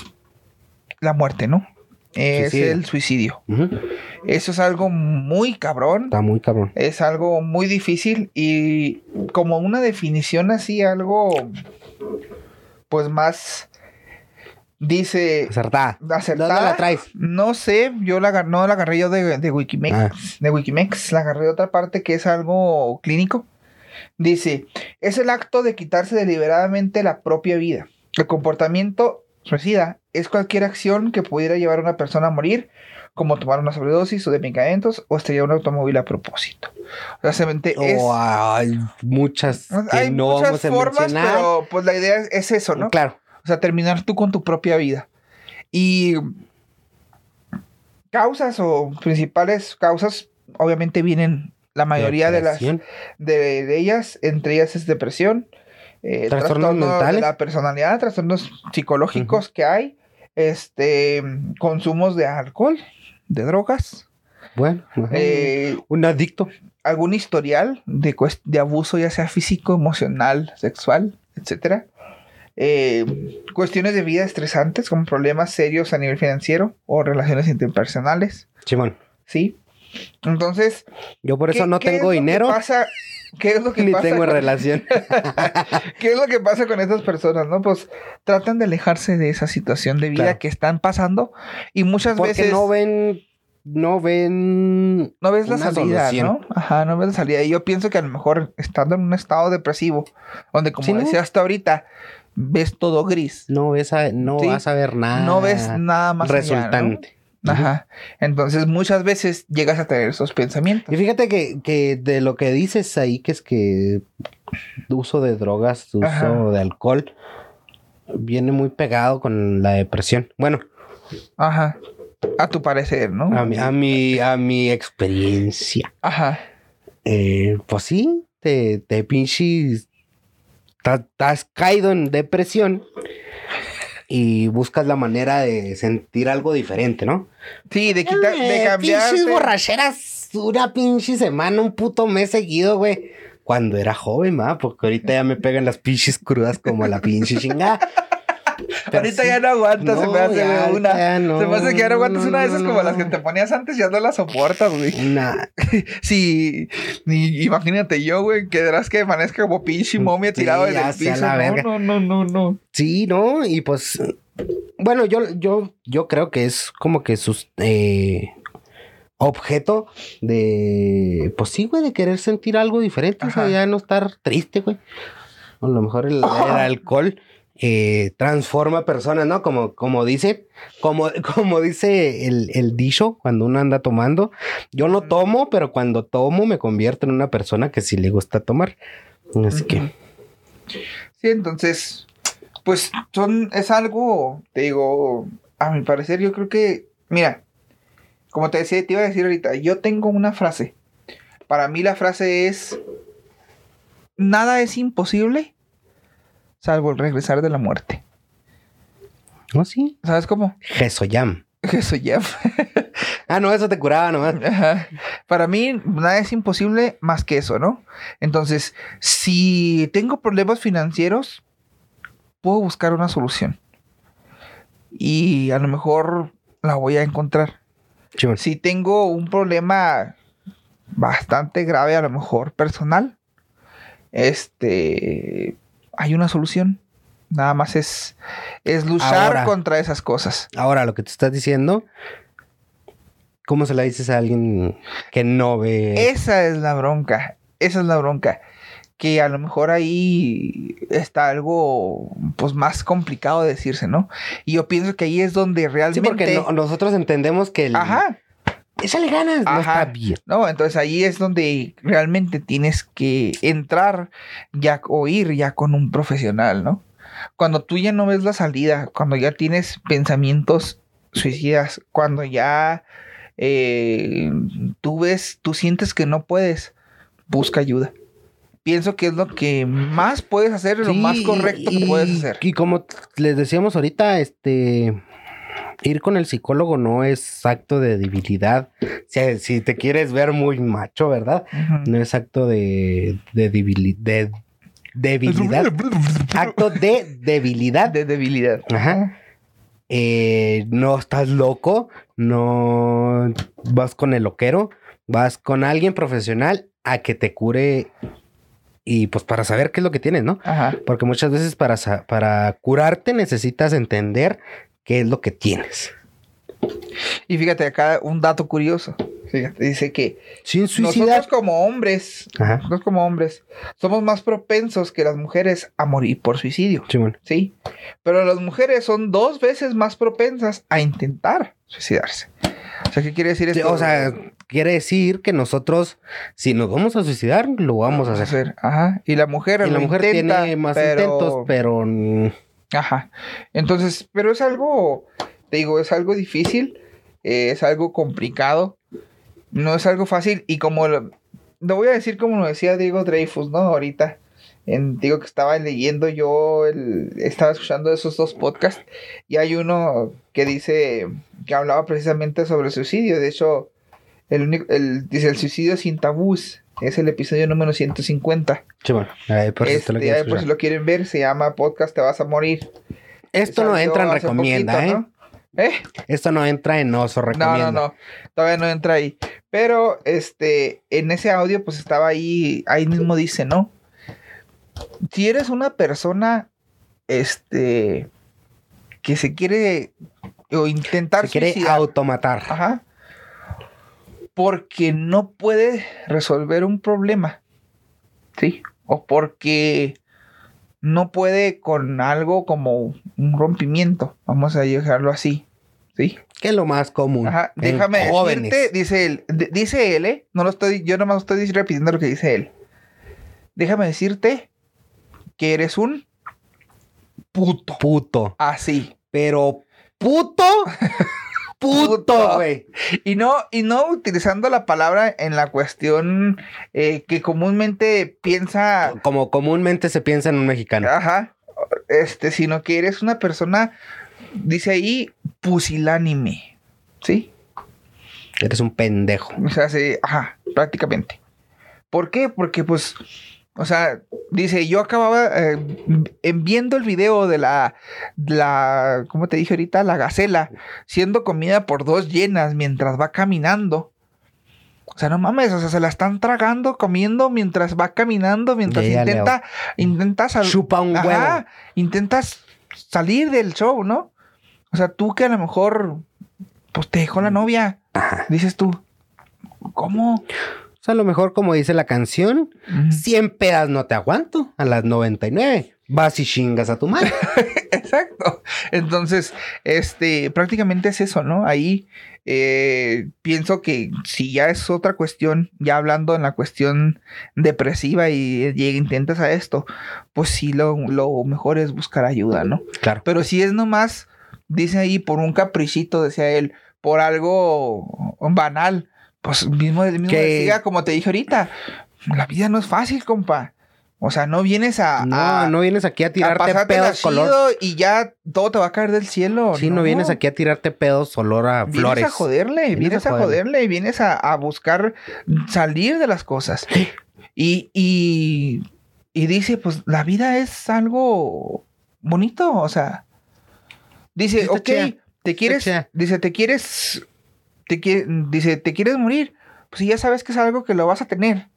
la muerte, ¿no? Es Suicidio. el suicidio. Eso es algo muy cabrón. Está muy cabrón. Es algo muy difícil y como una definición así, algo pues más dice Acertada. acertada. ¿Dónde la traes? No sé, yo la, no la agarré yo de, de Wikimex, Ah. de Wikimex, la agarré de otra parte que es algo clínico. Dice, es el acto de quitarse deliberadamente la propia vida. El comportamiento suicida es cualquier acción que pudiera llevar a una persona a morir, como tomar una sobredosis o de medicamentos o estrellar un automóvil a propósito. O sea, es... Oh, hay muchas que hay no muchas vamos a formas, mencionar. pero pues la idea es, es eso, ¿no? Claro. O sea, terminar tú con tu propia vida. Y causas o principales causas, obviamente vienen la mayoría de las de ellas, entre ellas es depresión, eh, Trastornos trastorno mentales. de la personalidad, trastornos psicológicos que hay, este, consumos de alcohol, de drogas, Bueno, eh, un adicto. algún historial de, de abuso, ya sea físico, emocional, sexual, etcétera. Eh, cuestiones de vida estresantes, como problemas serios a nivel financiero o relaciones interpersonales, Simón. ¿sí? Entonces, Yo por eso ¿qué- no es tengo que dinero pasa? ¿Qué es lo que ni pasa? tengo con- relación. ¿Qué es lo que pasa con estas personas, no? Pues tratan de alejarse de esa situación de vida Claro. que están pasando y muchas Porque veces no ven, no ven no ves la salida, solución. ¿no? Ajá, no ves la salida. Y yo pienso que a lo mejor estando en un estado depresivo, donde como Sí, ¿no? decía hasta ahorita, ves todo gris, No ves a- no Sí. vas a ver nada. no ves nada más allá, ¿no? Ajá. Entonces muchas veces llegas a tener esos pensamientos. Y fíjate que, que de lo que dices ahí, que es que uso de drogas, uso Ajá. de alcohol, viene muy pegado con la depresión. Bueno, Ajá. A tu parecer, ¿no? a mi, a mi, a mi experiencia. Ajá. Eh, pues sí, te, te pinches. Estás caído en depresión y buscas la manera de sentir algo diferente, ¿no? Sí, de quitar, de Eh, cambiar. Pinches borracheras, una pinche semana, un puto mes seguido, güey. Cuando era joven, ma, porque ahorita ya me pegan las pinches crudas como la pinche chingada. Pero Ahorita sí, ya no aguantas, se me hace ya, una. ya no, se me hace que ya no aguantas no, una de esas no, como las que te ponías antes, ya no las soportas, güey. Nah, Sí, y- imagínate yo, güey, que verás que amanezca como pinche momia Sí, tirado en ya el piso. la No, verga. no, no, no, no. Sí, ¿no? Y pues, bueno, yo, yo, yo creo que es como que sus eh, objeto de, pues sí, güey, de querer sentir algo diferente, o sea, ya no estar triste, güey. A lo mejor el, el alcohol eh, transforma personas, ¿no? Como, como dice, como, como dice el, el dicho cuando uno anda tomando. Yo no tomo, pero cuando tomo me convierto en una persona que sí le gusta tomar. Así que, Sí, entonces, pues son, es algo, te digo, a mi parecer, yo creo que, mira, como te decía, te iba a decir ahorita, yo tengo una frase. Para mí la frase es, nada es imposible, salvo el regresar de la muerte. ¿no? Sí. ¿Sabes cómo? Jesoyam. Eso ya. Ah, no, eso te curaba nomás. Ajá. Para mí, nada es imposible más que eso, ¿no? Entonces, si tengo problemas financieros, puedo buscar una solución. Y a lo mejor la voy a encontrar. Si tengo un problema bastante grave, a lo mejor personal, este, hay una solución. Nada más es, es luchar Ahora. contra esas cosas. Ahora, lo que te estás diciendo, ¿cómo se la dices a alguien que no ve? Esa es la bronca. Esa es la bronca. Que a lo mejor ahí está algo pues más complicado de decirse, ¿no? Y yo pienso que ahí es donde sí, realmente. porque no- nosotros entendemos que el. Ajá. Échale ganas, no está bien. No, entonces ahí es donde realmente tienes que entrar ya o ir ya con un profesional, ¿no? Cuando tú ya no ves la salida, cuando ya tienes pensamientos suicidas cuando ya eh, tú ves, tú sientes que no puedes, busca ayuda. Pienso que es lo que más puedes hacer, lo más correcto que puedes hacer. Y como les decíamos ahorita, este ir con el psicólogo no es acto de debilidad. Si, si te quieres ver muy macho, ¿verdad? No es acto de, de, debili- de debilidad. acto de debilidad. De debilidad. Ajá. Eh, no estás loco, no vas con el loquero, vas con alguien profesional a que te cure y pues para saber qué es lo que tienes, ¿no? Ajá. Porque muchas veces para, para curarte necesitas entender qué es lo que tienes. Y fíjate acá un dato curioso. Fíjate, dice que Sin nosotros como hombres, Ajá. nosotros como hombres, somos más propensos que las mujeres a morir por suicidio. Sí, bueno. Sí. Pero las mujeres son dos veces más propensas a intentar suicidarse. O sea, ¿qué quiere decir Sí, esto? o sea, quiere decir que nosotros, si nos vamos a suicidar, lo vamos a hacer. Ajá. Y la mujer, Y la mujer intenta, tiene más pero- intentos, pero Ajá. Entonces, pero es algo, te digo, es algo difícil, eh, es algo complicado, no es algo fácil y como lo, lo voy a decir como lo decía Diego Dreyfus, ¿no? Ahorita, en, digo que estaba leyendo yo, el, estaba escuchando esos dos podcasts y hay uno que dice, que hablaba precisamente sobre el suicidio, de hecho, el único, el, dice el suicidio sin tabús. Es el episodio número 150. sí, bueno, ahí por si te lo Este, quieres ahí por si lo quieren ver, se llama Podcast Te Vas a Morir. Esto no entra en recomienda, poquito, ¿eh? ¿no? ¿Eh? Esto no entra en oso No, recomienda. no, no. Todavía no entra ahí. Pero este, en ese audio, pues estaba ahí, ahí mismo dice, ¿no? Si eres una persona, este, que se quiere o intentar Se quiere suicidar, automatar. Ajá. Porque no puede resolver un problema. ¿Sí? O porque no puede con algo como un rompimiento. Vamos a dejarlo así. ¿Sí? Que es lo más común. Ajá. Déjame jóvenes. decirte, dice él, dice él, ¿eh? No lo estoy, yo nomás estoy repitiendo lo que dice él. Déjame decirte que eres un puto. Puto. Así. Pero puto. Puto. güey. Y no, y no utilizando la palabra en la cuestión eh, que comúnmente piensa, Como comúnmente se piensa en un mexicano. ajá, este, sino que eres una persona, dice ahí, pusilánime, ¿sí? Eres un pendejo. O sea, sí, ajá, prácticamente. ¿Por qué? Porque pues, o sea, dice, yo acababa eh, en viendo el video de la, la, ¿cómo te dije ahorita? La gacela, siendo comida por dos llenas mientras va caminando. O sea, no mames, o sea, se la están tragando, comiendo mientras va caminando, mientras intenta, intenta Chupa un Ajá, huevo. intentas salir del show, ¿no? O sea, tú que a lo mejor, pues te dejó la novia, dices tú, ¿cómo? O sea, a lo mejor, como dice la canción, 100 pedas no te aguanto. A las 99 vas y chingas a tu madre. Exacto. Entonces, este, prácticamente es eso, ¿no? Ahí eh, pienso que si ya es otra cuestión, ya hablando en la cuestión depresiva y, y intentas a esto, pues sí, lo, lo mejor es buscar ayuda, ¿no? Claro. Pero si es nomás, dice ahí, por un caprichito, decía él, por algo banal, pues mismo, mismo Que- decía, como te dije ahorita, la vida no es fácil, compa. O sea, no vienes a... No, a- no vienes aquí a tirarte pedos color. y ya todo te va a caer del cielo. Sí, no. vienes aquí a tirarte pedos olor a Vienes flores. a joderle, Vienes vienes, a a joderle. vienes a, buscar salir de las cosas. Y, y, y dice, pues la vida es algo bonito, o sea. Dice, ok, te quieres, dice, te quieres, te dice, te quieres morir. Pues ya sabes que es algo que lo vas a tener,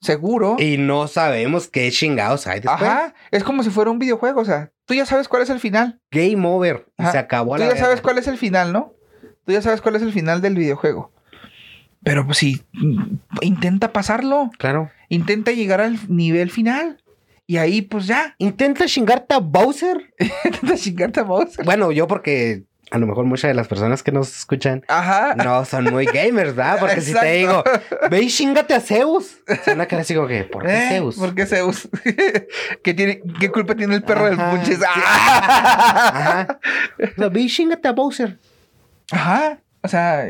seguro. Y no sabemos qué chingados hay después. Ajá, es como si fuera un videojuego, o sea, tú ya sabes cuál es el final. Game over. Y se acabó Tú la ya sabes cuál es el final, ¿no? Tú ya sabes cuál es el final del videojuego. Pero pues sí, mm, intenta pasarlo. Claro. Intenta llegar al nivel final. Y ahí, pues ya. Intenta chingarte a Bowser. Intenta chingarte a Bowser. Bueno, yo porque a lo mejor muchas de las personas que nos escuchan Ajá. no son muy gamers, ¿verdad? Porque si te digo, ve y chingate a Zeus. Se van a quedar así como que, ¿por qué ¿Eh? Zeus? ¿Por qué Zeus? ¿Qué, tiene, ¿Qué culpa tiene el perro Ajá, del punches? ¡Ah! Ajá. O sea, ve y chingate a Bowser. Ajá. O sea,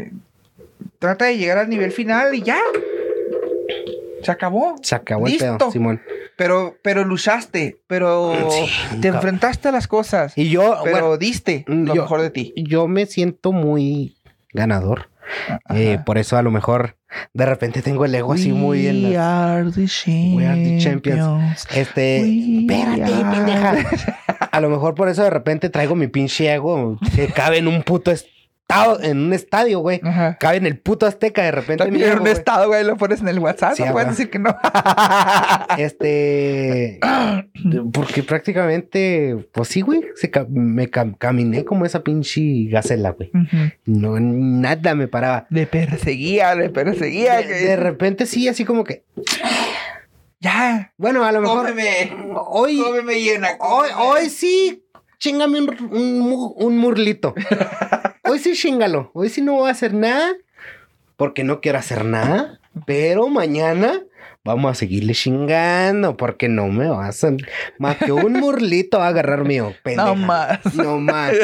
trata de llegar al nivel final y ya. Se acabó. Se acabó el Listo. pedo, Simón. Pero, pero luchaste, pero Sí, te enfrentaste a las cosas. Y yo, pero bueno, diste mm, lo yo- mejor de ti. yo me siento muy ganador. Eh, por eso a lo mejor de repente tengo el ego así muy en We las- are the We are the champions. champions. Este, We espérate, are- pendeja. A lo mejor por eso de repente traigo mi pinche ego que cabe en un puto estado, en un estadio, güey. Ajá. Cabe en el puto Azteca, de repente También en un güey. estado, güey, lo pones en el WhatsApp. Sí, no puedes güey. decir que no. Este, porque prácticamente, pues sí, güey, se ca- me cam- caminé como esa pinche gacela, güey. No, nada me paraba. Le perseguía, le perseguía. De, de repente sí, así como que, Ya. bueno, a lo mejor Cómeme. hoy, Cómeme llena. hoy, cómeme. hoy sí, chingame un, un, mu- un murlito. Hoy sí, chingalo. Hoy sí no voy a hacer nada porque no quiero hacer nada. Pero mañana vamos a seguirle chingando porque no me vas a... Más que un murlito va a agarrar mío. Pendeja. No más. No más.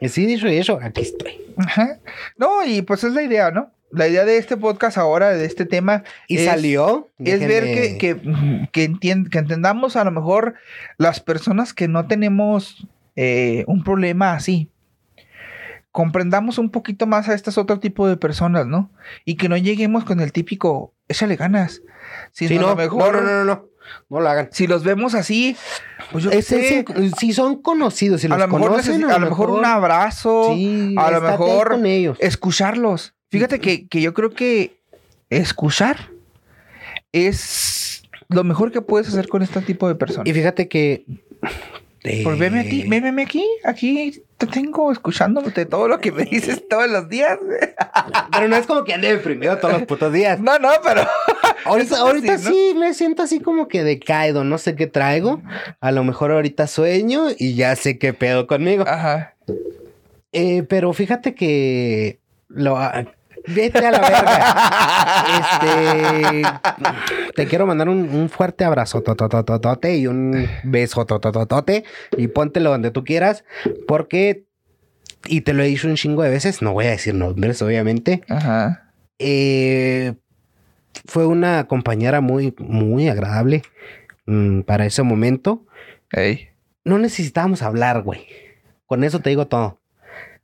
Y sí, dicho eso, aquí estoy. Ajá. No, y pues es la idea, ¿no? La idea de este podcast ahora, de este tema, Y Es- salió. es ver que, déjenme- que, que, entien- que entendamos a lo mejor las personas que no tenemos eh, un problema así. Comprendamos un poquito más a estos otro tipo de personas, ¿no? Y que no lleguemos con el típico, échale ganas. Sí, a no, lo mejor, no, no, no, no. No lo hagan. si los vemos así, pues yo sé, es si son conocidos, si a los lo mejor, conocen, a lo mejor un abrazo, Sí, a lo mejor con ellos. escucharlos. Fíjate que, que yo creo que escuchar es lo mejor que puedes hacer con este tipo de personas. Y fíjate que. Eh, Pues veme aquí, veme aquí, aquí te tengo escuchándote todo lo que me dices todos los días. Pero no es como que ande deprimido todos los putos días. No, no, pero Ahorita, sí, ¿no? sí me siento así como que decaído. No sé qué traigo. A lo mejor ahorita sueño y ya sé qué pedo conmigo. ajá. Eh, pero fíjate que. Lo, vete a la verga. Este. Te quiero mandar un, un fuerte abrazo totototote y un beso totototote y póntelo donde tú quieras porque. Y te lo he dicho un chingo de veces, no voy a decir nombres, obviamente. Ajá. Eh, fue una compañera muy, muy agradable mm, para ese momento. Ey. No necesitábamos hablar, güey. Con eso te digo todo.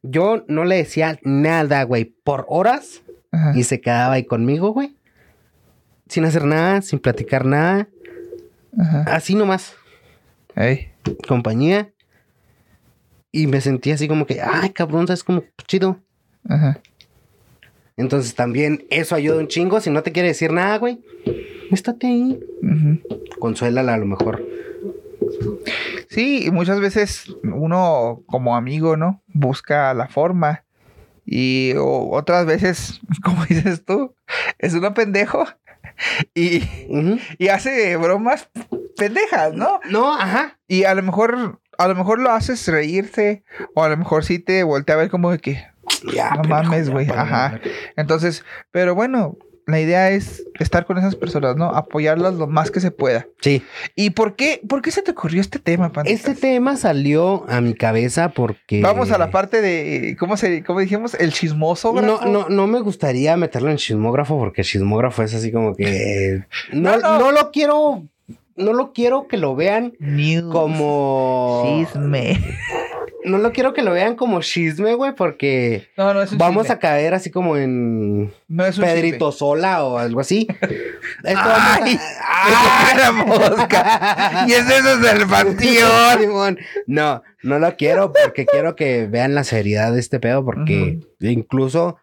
Yo no le decía nada, güey, por horas Ajá. y se quedaba ahí conmigo, güey. Sin hacer nada, sin platicar nada. Ajá. Así nomás, Ey. compañía. Y me sentía así como que, ay, cabrón, es como chido. Ajá. Entonces también eso ayuda un chingo. Si no te quiere decir nada, güey, estate ahí. Consuélala a lo mejor. Sí, y muchas veces uno como amigo, ¿no? Busca la forma. Y o- otras veces, como dices tú, es uno pendejo y, y hace bromas pendejas, ¿no? No, ajá. Y a lo mejor, a lo mejor lo haces reírse, o a lo mejor sí te voltea a ver como de que, Ya, No mames, güey, ajá. entonces, pero bueno, la idea es estar con esas personas, ¿no? Apoyarlas lo más que se pueda. Sí. ¿Y por qué, por qué se te ocurrió este tema, Panditas? Este tema salió a mi cabeza porque. Vamos a la parte de, ¿cómo se, cómo dijimos? El chismoso, No, no, no me gustaría meterlo en chismógrafo porque el chismógrafo es así como que. No, No, no. no lo quiero. No lo quiero que lo vean News. como. Chisme. No lo quiero que lo vean como chisme, güey, porque No, no es un vamos chisme. a caer así como en No es un Pedrito Sola o algo así. Esto ¡Ay! a- ¡Ah, la mosca! Y es eso del panteón. No, no lo quiero porque quiero que vean la seriedad de este pedo porque incluso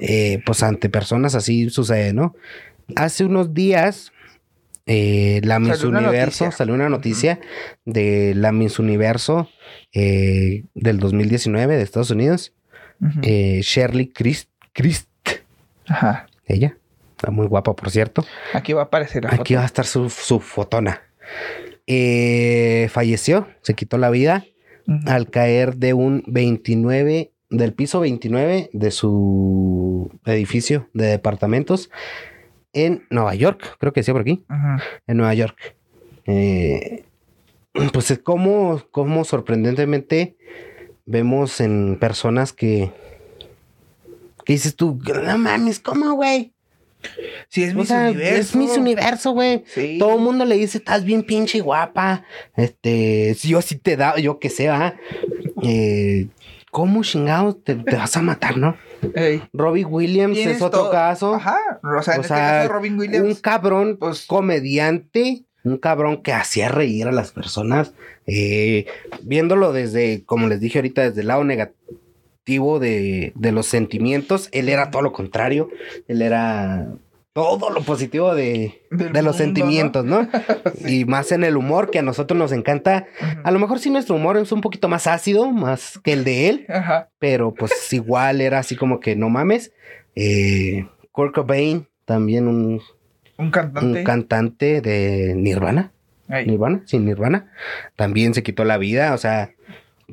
eh, pues ante personas así sucede, ¿no? Hace unos días eh, la Miss Salió una Universo, noticia. salió una noticia de la Miss Universo eh, del 2019 de Estados Unidos, eh, Shirley Christ, Christ, Ajá. ella, está muy guapa por cierto. Aquí va a aparecer la Aquí foto. va a estar su, su fotona. Eh, falleció, se quitó la vida al caer de un 29, del piso 29 de su edificio de departamentos en Nueva York, creo que decía por aquí, en Nueva York. Eh, pues es como, como sorprendentemente vemos en personas que Que dices tú, no mames, ¿cómo, güey? Sí, es O mi sea, universo. es Miss Universo, güey. Sí. Todo el mundo le dice, estás bien pinche guapa. Este, yo sí te da, yo que sé, ¿ah? Eh, ¿Cómo chingados te, te vas a matar, no? Ey. Robbie Williams es otro caso. Ajá. O sea, en este caso, Robin Un Williams. cabrón, pues- comediante, un cabrón que hacía reír a las personas. eh, viéndolo desde, como les dije ahorita, desde el lado negativo de, de los sentimientos, él era todo lo contrario. Él era todo lo positivo de, de los sentimientos, ¿no? Y más en el humor, que a nosotros nos encanta. A lo mejor sí nuestro humor es un poquito más ácido, más que el de él, Ajá. pero pues igual era así como que no mames. Eh, Kurt Cobain, también un, Un cantante. un cantante de Nirvana. Ey. Nirvana, sí, Nirvana. También se quitó la vida, o sea,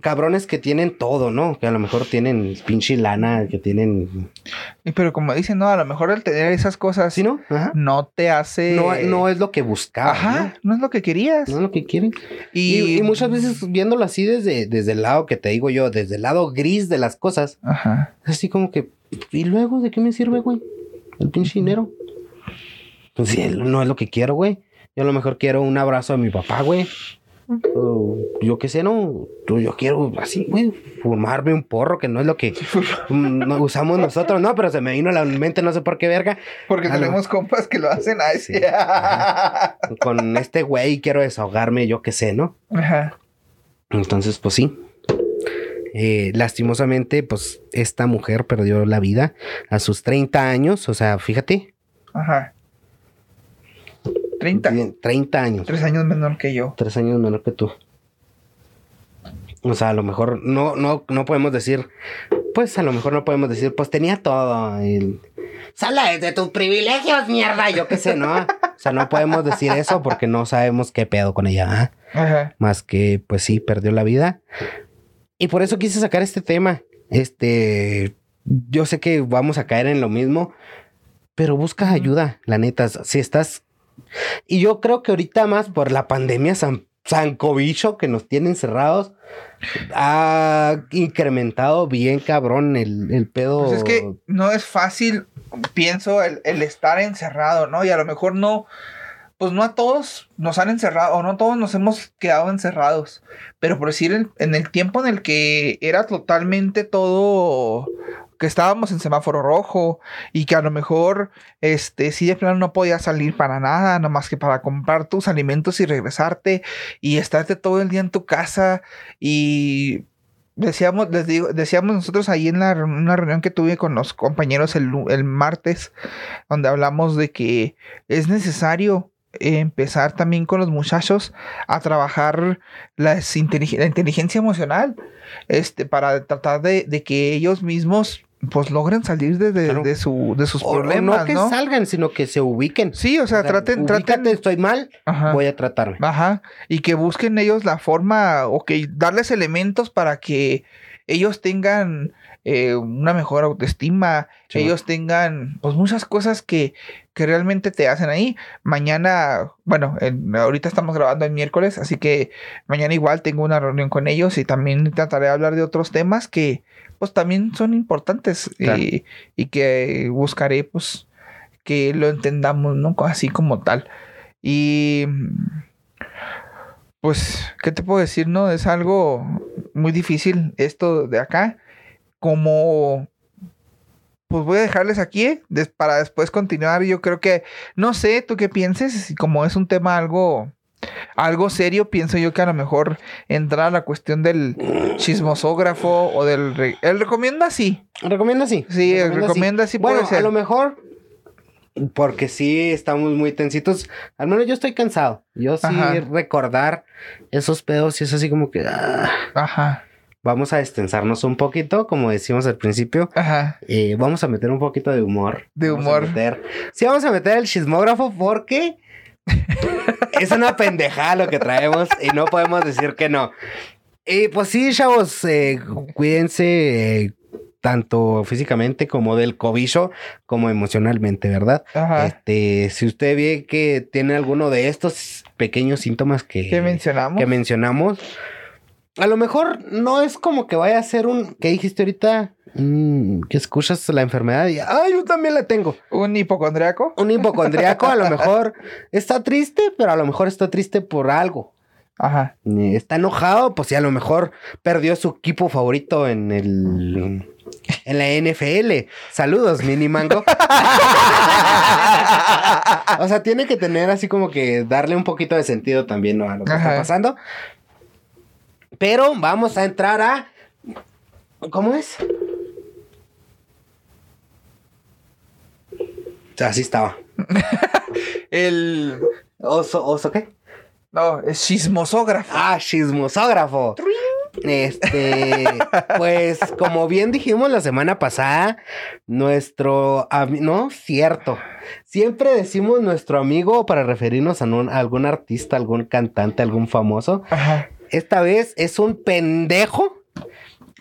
cabrones que tienen todo, ¿no? Que a lo mejor tienen pinche lana, que tienen... Pero como dicen, no, a lo mejor el tener esas cosas ¿Sí, no? Ajá. no te hace. No, no es lo que buscaba, Ajá, no es lo que querías. ¿no? No es lo que quieren. Y, Y, y muchas veces viéndolo así desde, desde el lado que te digo yo, desde el lado gris de las cosas, Ajá. es así como que, ¿y luego de qué me sirve, güey? El pinche dinero. Pues sí, no es lo que quiero, güey. Yo a lo mejor quiero un abrazo de mi papá, güey. Yo qué sé, no. Yo, quiero así, güey, fumarme un porro, que no es lo que usamos nosotros, no, pero se me vino a la mente, no sé por qué verga. Porque tenemos compas que lo hacen a ese. Sí. Ajá. Con este güey quiero desahogarme, yo qué sé, ¿no? Ajá. Entonces, pues sí. Eh, lastimosamente, pues esta mujer perdió la vida a sus 30 años, o sea, fíjate, Ajá. 30. Bien, 30 años. Tres años menor que yo. Tres años menor que tú. O sea, a lo mejor no, no, no podemos decir, pues a lo mejor no podemos decir, pues tenía todo. El... Sala de tus privilegios, mierda, yo qué sé, ¿no? O sea, no podemos decir eso porque no sabemos qué pedo con ella, ¿ah? Ajá. Más que, pues sí, perdió la vida. Y por eso quise sacar este tema. Este, yo sé que vamos a caer en lo mismo, pero busca ayuda, la neta. Si estás... Y yo creo que ahorita más por la pandemia san, sancobicho que nos tiene encerrados, ha incrementado bien cabrón el, el pedo. Pues es que no es fácil, pienso, el, el estar encerrado, ¿no? Y a lo mejor no, pues no a todos nos han encerrado, o no todos nos hemos quedado encerrados. Pero por decir, en el tiempo en el que era totalmente todo, que estábamos en semáforo rojo y que a lo mejor, este, sí de plano no podías salir para nada, nomás que para comprar tus alimentos y regresarte y estarte todo el día en tu casa y decíamos, les digo, decíamos nosotros ahí en la, una reunión que tuve con los compañeros el, el martes, donde hablamos de que es necesario empezar también con los muchachos a trabajar la inteligencia emocional, este, para tratar de que ellos mismos pues logren salir de, de- Claro. de su, de sus O- o problemas, no que ¿no? salgan, sino que se ubiquen. Sí, o sea, O sea, traten, ubícate, traten, estoy mal, Ajá. voy a tratarme. Ajá, y que busquen ellos la forma, o que darles elementos para que ellos tengan eh, una mejor autoestima, Sí. ellos tengan pues muchas cosas que, que realmente te hacen ahí. Mañana, bueno, en- ahorita estamos grabando el miércoles, así que mañana igual tengo una reunión con ellos y también trataré de hablar de otros temas que pues también son importantes Claro. y, y que buscaré pues que lo entendamos, ¿no? Así como tal. Y pues, ¿qué te puedo decir, no? Es algo muy difícil esto de acá. Como, pues voy a dejarles aquí ¿eh? des- para después continuar. Yo creo que, no sé, tú qué pienses, como es un tema algo, algo serio, pienso yo que a lo mejor entrar a la cuestión del chismosógrafo o del... re- el recomienda sí. Recomienda sí. Sí, recomienda sí Bueno, puede ser. a lo mejor, porque sí estamos muy tensitos. Al menos yo estoy cansado. Yo sí Ajá. recordar esos pedos y es así como que ah, Ajá, vamos a destensarnos un poquito, como decimos al principio. ajá. Eh, vamos a meter un poquito de humor. De Vamos humor. meter- sí, vamos a meter el chismógrafo porque es una pendejada lo que traemos y no podemos decir que no. Y pues sí, chavos, eh, cuídense eh, tanto físicamente como del cobicho, como emocionalmente, ¿verdad? Ajá. Este, si usted ve que tiene alguno de estos pequeños síntomas que, ¿Qué mencionamos? que mencionamos, a lo mejor no es como que vaya a ser un. ¿Qué dijiste ahorita? Mm, que escuchas la enfermedad y. ¡Ay, yo también la tengo! ¿Un hipocondriaco? Un hipocondriaco a lo mejor está triste, pero a lo mejor está triste por algo. Ajá. Está enojado, pues sí, a lo mejor perdió su equipo favorito en el. En la NFL. Saludos, Mini Mango. o sea, tiene que tener así como que darle un poquito de sentido también ¿no? a lo que está pasando. Pero vamos a entrar a. ¿Cómo es? Así estaba. El. ¿Oso, oso qué? No, es chismosógrafo. Ah, chismosógrafo. Este, pues como bien dijimos la semana pasada, nuestro, no, cierto, siempre decimos nuestro amigo para referirnos a, un- a algún artista, algún cantante, algún famoso. Ajá. Esta vez es un pendejo,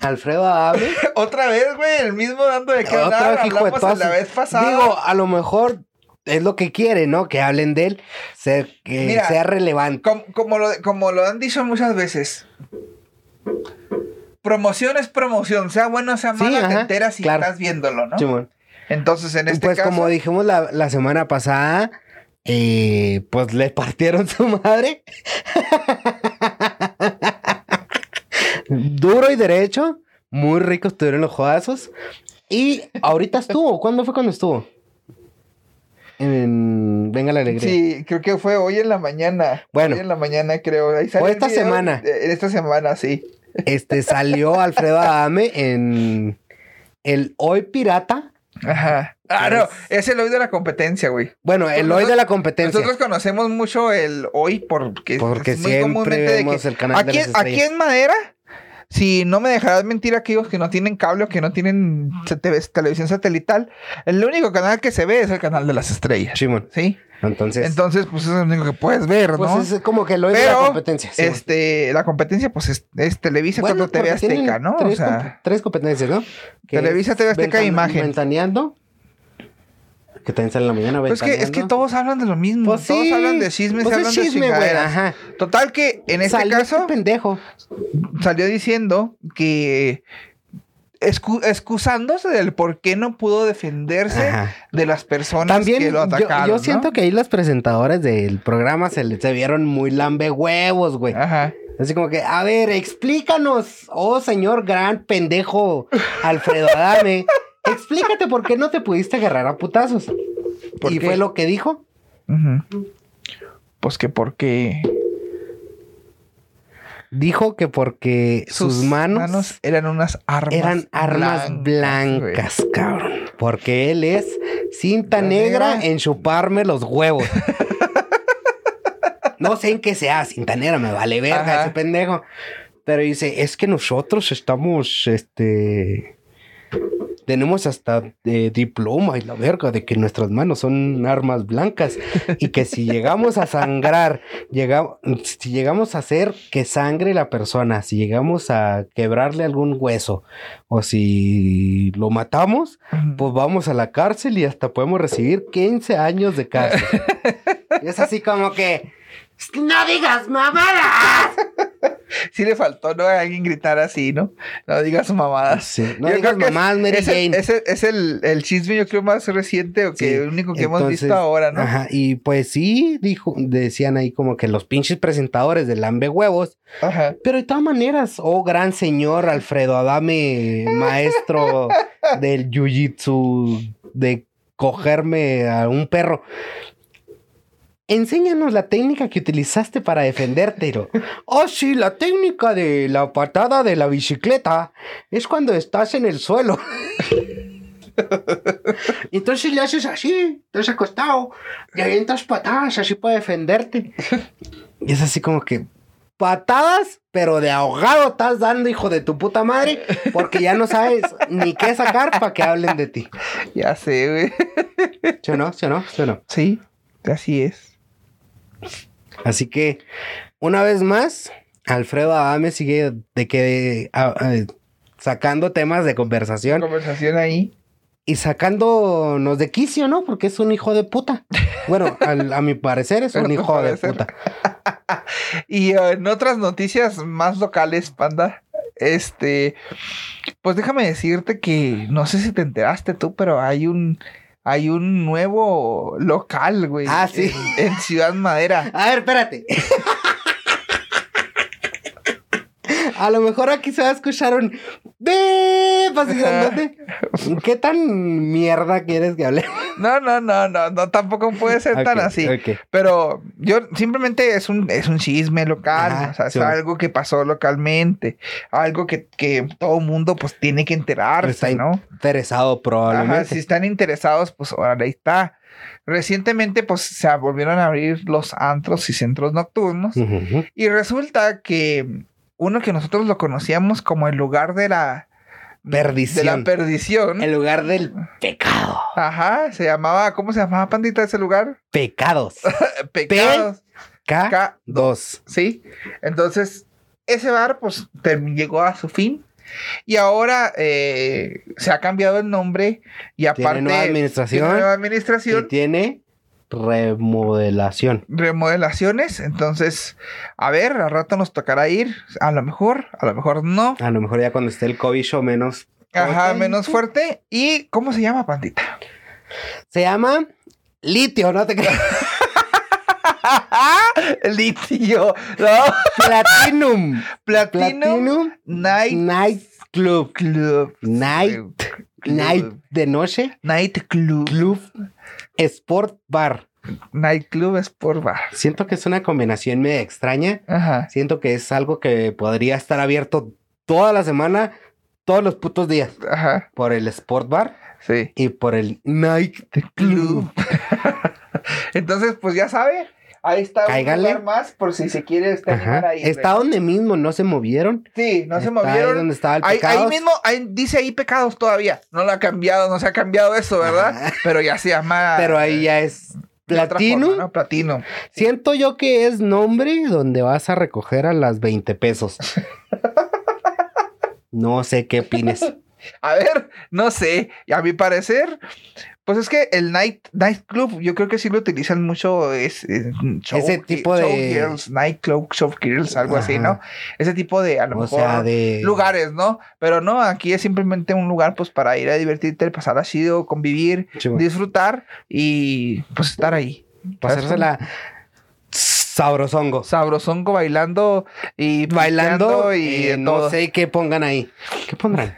Alfredo Adame. Otra vez, güey, el mismo dando de qué hablar. de Hablamos todas la vez pasada. Digo, a lo mejor es lo que quiere, ¿no? Que hablen de él, ser, que Mira, sea relevante. como, como lo, como lo han dicho muchas veces. Promoción es promoción, sea bueno o sea Sí, mala, te enteras si claro. estás viéndolo, ¿no? Simón. Entonces, en este pues caso. como dijimos la, la semana pasada, eh, pues le partieron su madre. Duro y derecho. Muy ricos estuvieron los jodazos. Y ahorita estuvo. ¿Cuándo fue cuando estuvo? En Venga la Alegría. Sí, creo que fue hoy en la mañana. Bueno. Hoy en la mañana, creo. Ahí sale O esta semana. de- esta semana, sí. Este salió Alfredo Adame en el Hoy Pirata. Ajá. Ah, no, es el hoy de la competencia, güey. Bueno, el Nosotros- Hoy de la competencia. Nosotros conocemos mucho el hoy porque, Porque es muy siempre de vemos que el canal de aquí, las aquí estrellas. en Madera, si no me dejarás mentir aquellos que no tienen cable o que no tienen televisión satelital, el único canal que se ve es el canal de las estrellas. Simón. ¿Sí? Entonces, Entonces, pues es lo único que puedes ver, pues ¿no? es como que Hoy de la competencia. Simón. este, la competencia, pues es, es Televisa Bueno, contra TV Azteca, ¿no? O Tres, comp- sea, tres competencias, ¿no? Televisa, es TV Azteca e Imagen. Ventaneando. Que también sale en la mañana. pues es que, es que Ventaneando. todos hablan de lo mismo. Pues todos sí, hablan de chismes, pues es hablan chisme, de güey, chingaderas. ajá. Total que en este Salió caso pendejo. salió diciendo que excu- excusándose del por qué no pudo defenderse Ajá. de las personas También que lo yo, atacaron. yo siento que ahí los presentadores del programa se, le- se vieron muy lambe huevos, güey. Ajá. Así como que, a ver, explícanos, oh señor gran pendejo Alfredo Adame, explícate por qué no te pudiste agarrar a putazos. ¿Por y qué? fue lo que dijo. Pues que porque Dijo que porque sus, manos, eran unas armas eran armas blancas, cabrón. Porque él es cinta negra. en chuparme los huevos. no sé en qué sea cinta negra, me vale verga Ajá. ese pendejo. Pero dice, es que nosotros estamos, este... Tenemos hasta eh, diploma y la verga de que nuestras manos son armas blancas y que si llegamos a sangrar, llega- si llegamos a hacer que sangre la persona, si llegamos a quebrarle algún hueso o si lo matamos, pues vamos a la cárcel y hasta podemos recibir 15 años de cárcel. y es así como que, no digas mamadas. Sí le faltó, ¿no? A alguien gritar así, ¿no? No digas mamadas. Sí, no Yo digas mamadas, Mary es, Jane. es el- es el- el chisme, yo creo, más reciente o que Sí, el único que hemos visto ahora, ¿no? Ajá, y pues sí, dijo, decían ahí como que los pinches presentadores de Lambe Huevos, Ajá. pero de todas maneras, oh gran señor Alfredo Adame, maestro del jiu-jitsu, de cogerme a un perro. Enséñanos la técnica que utilizaste para defenderte. Oh, sí, la técnica de la patada de la bicicleta es cuando estás en el suelo. Entonces le haces así, estás acostado, y avientas patadas así para defenderte. Y es así como que patadas, pero de ahogado estás dando, hijo de tu puta madre, porque ya no sabes ni qué sacar para que hablen de ti. Ya sé, güey. ¿Sí no? ¿Sí no? ¿Sí o no? Sí, así es. Así que, una vez más, Alfredo Adame sigue de que a- a- sacando temas de conversación Conversación ahí. y sacándonos de quicio, ¿no? Porque es un hijo de puta. Bueno, al- a mi parecer es un hijo de puta. Y eh, en otras noticias más locales, panda, este, pues déjame decirte que no sé si te enteraste tú, pero hay un hay un nuevo local, güey. Ah, sí. En, en Ciudad Madera. A ver, espérate. A lo mejor aquí se va a escuchar un grandote. ¿Qué tan mierda quieres que hable? No, no, no, no, no, tampoco puede ser tan así. Pero yo simplemente es un, es un chisme local, Ajá, o sea, es sí. algo que pasó localmente, algo que, que todo mundo pues tiene que enterarse, Está ¿no? interesado Ajá, probablemente. si están interesados, pues ahora ahí está. Recientemente, pues se volvieron a abrir los antros y centros nocturnos. Y resulta que uno que nosotros lo conocíamos como el lugar de la Perdición. De la perdición. El lugar del pecado. Ajá, se llamaba, ¿cómo se llamaba, pandita, ese lugar? Pecados. Pecados. K2. K2. Sí. Entonces, ese bar, pues, llegó a su fin. Y ahora eh, se ha cambiado el nombre. Y aparte. nueva administración. tiene nueva Y administración. tiene remodelación. remodelaciones. Entonces, a ver, al rato nos tocará ir. A lo mejor, a lo mejor no. A lo mejor ya cuando esté el cobicho menos. Ajá, Ok. menos fuerte. ¿Y cómo se llama, pandita? Se llama litio, no te creas. Litio. No. Platinum. Platinum, Platinum Night Night Club. Club. Night. Night de noche. Night Club. Club Sport Bar. Night Club Sport Bar. Siento que es una combinación media extraña. Ajá. Siento que es algo que podría estar abierto toda la semana, todos los putos días. Ajá. Por el Sport Bar Sí. y por el Night Club. Entonces, pues ya sabe. Ahí está Cáigale. un lugar más por si se quiere este ahí. Está donde mismo, no se movieron. Sí, no se Está ahí movieron. donde estaba el Ahí, ahí mismo ahí dice ahí pecados todavía. No lo ha cambiado, no se ha cambiado eso, ¿verdad? Ajá. Pero ya se llama. Pero ahí ya es Platino. ¿no? Platino. Siento yo que es nombre donde vas a recoger a las 20 pesos. No sé qué opines. A ver, no sé. A mi parecer, pues es que el night, night club, yo creo que sí lo utilizan mucho. Es, es show- Ese tipo de- Showgirls, night club, showgirls, algo así. ¿no? Ese tipo de, a lo O mejor, sea, de. lugares, ¿no? Pero no, aquí es simplemente un lugar, pues, para ir a divertirte, pasar así, convivir, disfrutar y, pues, estar ahí. Pasársela sabrosongo. Sabrosongo bailando y Bailando y de no todo. sé qué pongan ahí. ¿Qué pondrán?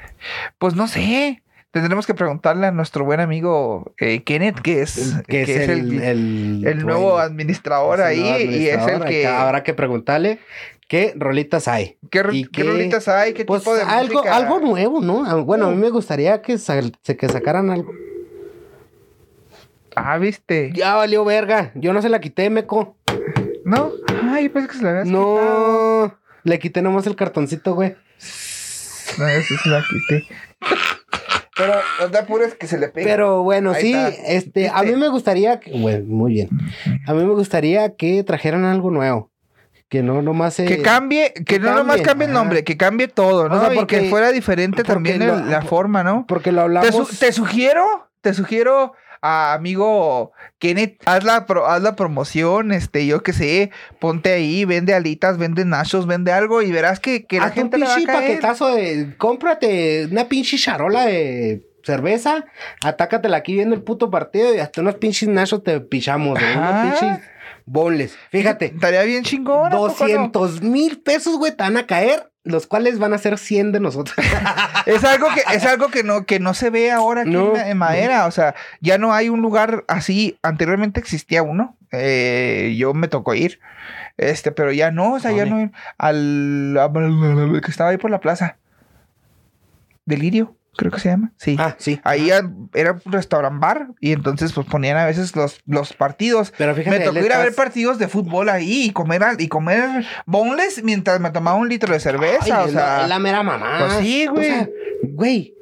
Pues no sé. Tendremos que preguntarle a nuestro buen amigo eh, Kenneth, que es, Que es el, el, el nuevo administrador ahí nuevo y es el que... Habrá que preguntarle qué rolitas hay. ¿Qué, y qué qué- rolitas hay? ¿Qué Pues tipo de algo, música? algo nuevo, ¿no? Bueno, a mí me gustaría que, sal- se- que sacaran algo. Ah, ¿viste? Ya valió verga. Yo no se la quité, meco. ¿No? Ay, pensé que se la habías quitado. No. Le quité nomás el cartoncito, güey. No, sí se la quité. Pero no te apures que se le pegue. Pero bueno, Ahí sí, está. este, a mí me gustaría, que, bueno, muy bien. A mí me gustaría que trajeran algo nuevo. Que no nomás se... Que cambie, que, que no nomás cambie, el nombre, que cambie todo, ¿no? sea, y porque- que fuera diferente también lo- el- la forma, ¿no? Porque lo Te, hablamos... su- te sugiero, te sugiero a amigo Kenneth, haz la, pro- haz la promoción, este, yo qué sé, ponte ahí, vende alitas, vende nachos, vende algo y verás que, que la Hazte un gente le va a pinche caer. paquetazo de... Cómprate una pinche charola de cerveza, atácatela aquí viendo el puto partido y hasta unos pinches nachos te pichamos. Unos pinches bonles. Fíjate, Estaría bien chingón. ¿a poco no? 200 mil pesos, güey, te van a caer, los cuales van a ser 100 de nosotros. Es algo que, es algo que no, que no se ve ahora aquí No. en, en madera. O sea, ya no hay un lugar así. Anteriormente existía uno. eh, yo me tocó ir. Este, pero ya no, o sea, ya no. Al, al- que estaba ahí por la plaza. Delirio, creo que se llama. Sí. ah, sí. Ahí era un restaurant bar y entonces pues ponían a veces los, los partidos. Pero fíjate, me tocó ir a ver partidos de fútbol ahí y comer al- y comer boneless mientras me tomaba un litro de cerveza. Ay, o sea, la, mera mamá. pues sí, O güey. sea, güey.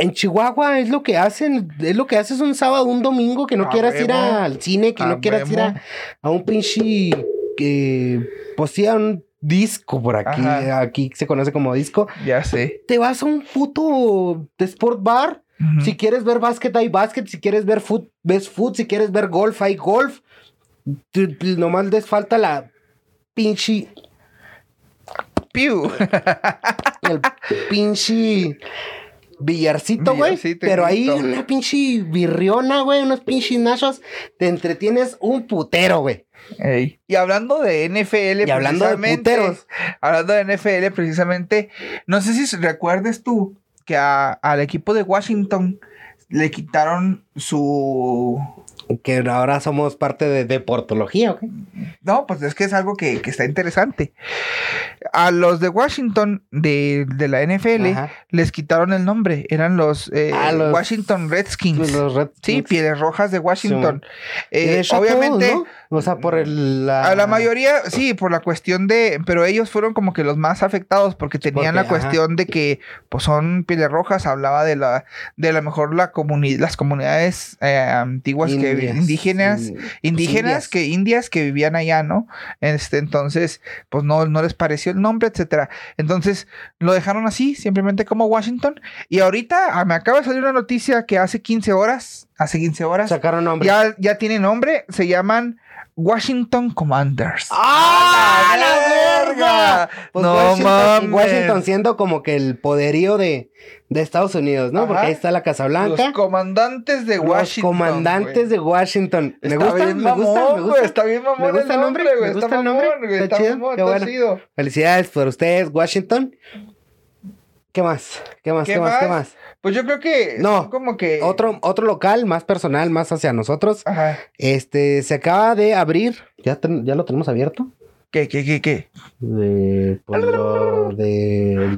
En Chihuahua es lo que hacen, es lo que haces un sábado, un domingo, que no A quieras ir al cine, que no quieras ir a, a un pinche, que, pues sí, a un disco por aquí, Ajá. aquí se conoce como disco. ya sé. Te vas a un puto de sport bar. Si quieres ver básquet, hay básquet. Si quieres ver foot, ves foot. Si quieres ver golf, hay golf. Nomás les falta la pinche. Piu. El pinche. Billarcito, güey. Pero ahí una pinche birriona, güey. Unos pinches nachos. Te entretienes un putero, güey. Ey. Y hablando de NFL, Y hablando de precisamente, puteros. Hablando de NFL, precisamente, no sé si recuerdes tú que a- al equipo de Washington le quitaron su. Que ahora somos parte de deportología, ¿ok? No, pues es que es algo que, que está interesante. A los de Washington de, de la NFL Ajá. les quitaron el nombre. Eran los, eh, Ah, los- Washington Redskins. Los Red Sí, pieles rojas de Washington. Eh, obviamente, todos, ¿no? O sea, por el. La... a la mayoría, sí, por la cuestión de, pero ellos fueron como que los más afectados porque tenían Porque, la cuestión de que, pues son pieles rojas, hablaba de la, de la mejor la comuni las comunidades eh, antiguas que Indias. indígenas, Mm, indígenas que indias que vivían allá, ¿no? Este, entonces, pues no, no les pareció el nombre, etcétera. Entonces, lo dejaron así, simplemente como Washington. Y ahorita ah, me acaba de salir una noticia que hace 15 horas, hace 15 horas, Sacaron nombre. ya, ya tiene nombre, se llaman Washington Commanders. ¡Ah, ¡A la verga! Pues no Washington, mames. Washington siendo como que el poderío de, de Estados Unidos, ¿no? Ajá. Porque ahí está la Casa Los Blanca. comandantes de Los Washington. comandantes güey. de Washington. Me Está gusta, bien me gusta, mamón, me güey, gusta. Está bien mamón Me gusta el nombre, me güey, gusta está el nombre, mamón, güey, está está chido, mamón, qué está bueno. chido. Felicidades por ustedes, Washington. ¿Qué más? ¿Qué más? ¿Qué ¿Qué, más? ¿Qué más? Pues yo creo que No, como que Otro, otro local más personal, más hacia nosotros. Ajá. Este, se acaba de abrir. ¿Ya, ten- ya lo tenemos abierto? ¿Qué, qué, qué, qué? De, pues, lo de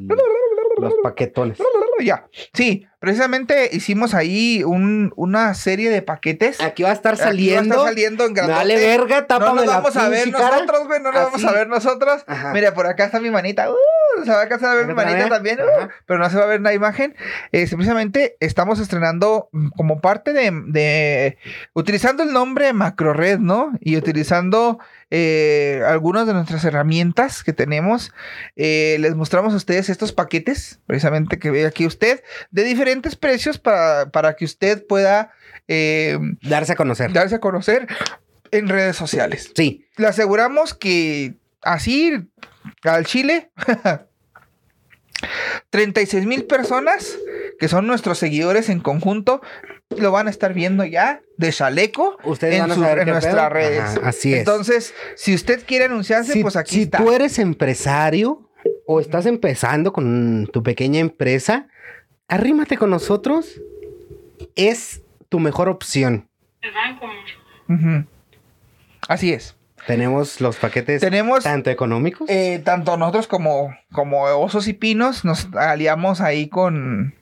los paquetones. Ya. Sí, precisamente hicimos ahí un, una serie de paquetes. Aquí va a estar Aquí va a saliendo. estar saliendo en grandote. vale verga, No tápame nos la vamos a ver nosotros, güey. No nos vamos a ver nosotros. Ajá. Mira, por acá está mi manita. Uh, se va a alcanzar a ver mi manita también. uh, Ajá. pero no se va a ver la imagen. Eh, precisamente estamos estrenando mm, como parte de, de- utilizando el nombre MacroRed, ¿no? Y utilizando eh, algunas de nuestras herramientas que tenemos. Eh, les mostramos a ustedes estos paquetes, precisamente que ve aquí usted, de diferentes precios para, para que usted pueda eh, Darse a conocer. darse a conocer en redes sociales. Sí. Le aseguramos que así al Chile 36 mil personas que son nuestros seguidores en conjunto lo van a estar viendo ya de chaleco Ustedes en, van a sus- saber en nuestras pedo. redes. Ajá, así es. Entonces, si usted quiere anunciarse, si, pues aquí si está. tú eres empresario o estás empezando con tu pequeña empresa, arrímate con nosotros. Es tu mejor opción. Ujú. Así es. Tenemos los paquetes Tenemos tanto económicos. eh, tanto nosotros como, como Osos y Pinos nos aliamos ahí con,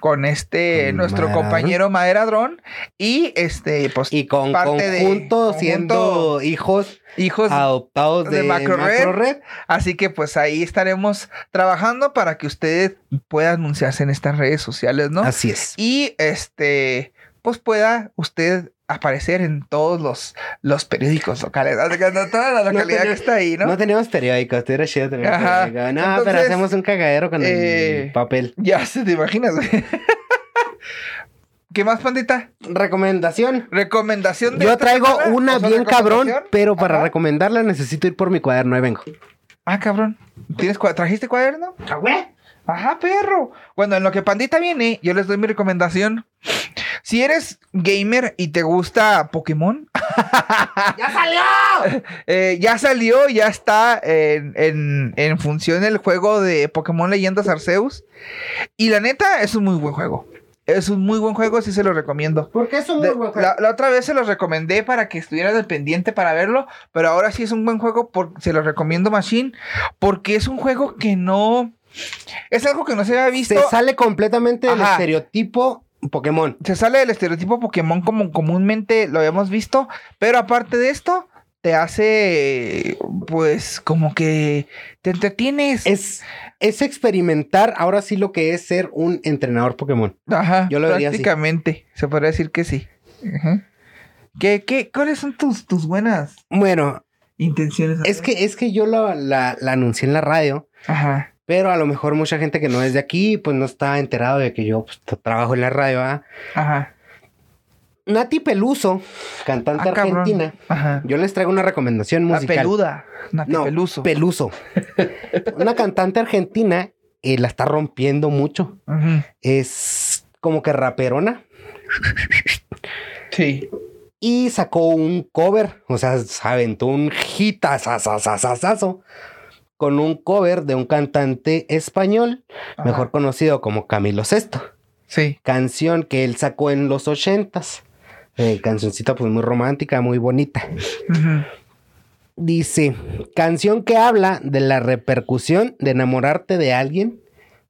con este, Con nuestro Madera compañero Maderadrón y este, pues, y con parte de- conjunto, conjunto, siendo hijos hijos adoptados de de, Macro Red. Macro Red. Así que pues ahí estaremos trabajando para que usted pueda anunciarse en estas redes sociales, ¿no? Así es. Y este, pues pueda usted aparecer en todos los, los periódicos locales, ¿no? Toda la localidad que está ahí, ¿no? ¿no? teníamos periódicos, estuviera chido tener Ajá. periódico. No, Entonces, pero hacemos un cagadero con eh, el papel. Ya se te imaginas. ¿Qué más, pandita? Recomendación. ¿Recomendación de Yo traigo semana? una ¿O sea, bien cabrón, pero para Ajá. recomendarla necesito ir por mi cuaderno. Ahí vengo. Ah, cabrón. ¿Tienes, cua- ¿Trajiste cuaderno? Ajá, perro. Bueno, en lo que Pandita viene, yo les doy mi recomendación. Si eres gamer y te gusta Pokémon, ¡Ya salió! eh, ya salió, ya está en, en- en función el juego de Pokémon Leyendas Arceus. Y la neta, es un muy buen juego. Es un muy buen juego, sí se lo recomiendo. Porque es un De- muy buen juego. la, la otra vez se los recomendé para que estuvieran al pendiente para verlo, pero ahora sí es un buen juego, por, se lo recomiendo Machine, porque es un juego que no... Es algo que no se había visto. Se sale completamente del estereotipo Pokémon. se sale del estereotipo Pokémon como comúnmente lo habíamos visto, pero aparte de esto, te hace, pues, como que te entretienes. Es, es experimentar ahora sí lo que es ser un entrenador Pokémon. Ajá, yo lo vería así. prácticamente, se podría decir que sí. Ajá. ¿Qué, qué, ¿Cuáles son tus, tus buenas Bueno, intenciones? es que, es que yo la anuncié en la radio Ajá. Pero a lo mejor mucha gente que no es de aquí, pues no está enterado de que yo pues, trabajo en la radio. ¿verdad? Ajá. Nati Peluso, cantante Ah, argentina. Ajá. Yo les traigo una recomendación La musical. peluda. Nati No, Peluso. Peluso. una cantante argentina eh, la está rompiendo mucho. Ujú. Es como que raperona. Sí. Y sacó un cover, o sea, se aventó un hitazazazazazo con un cover de un cantante español, Ajá. mejor conocido como Camilo Sesto. Sí. Canción que él sacó en los ochentas. Eh, cancioncita pues muy romántica, muy bonita. Dice, canción que habla de la repercusión de enamorarte de alguien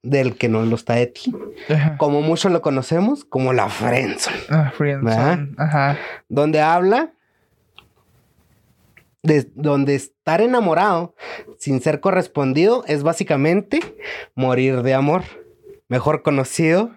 del que no lo está de ti. Ajá. Como muchos lo conocemos, como la friendzone. Ah, friendzone. Ajá. donde habla de donde estar enamorado sin ser correspondido es básicamente morir de amor, mejor conocido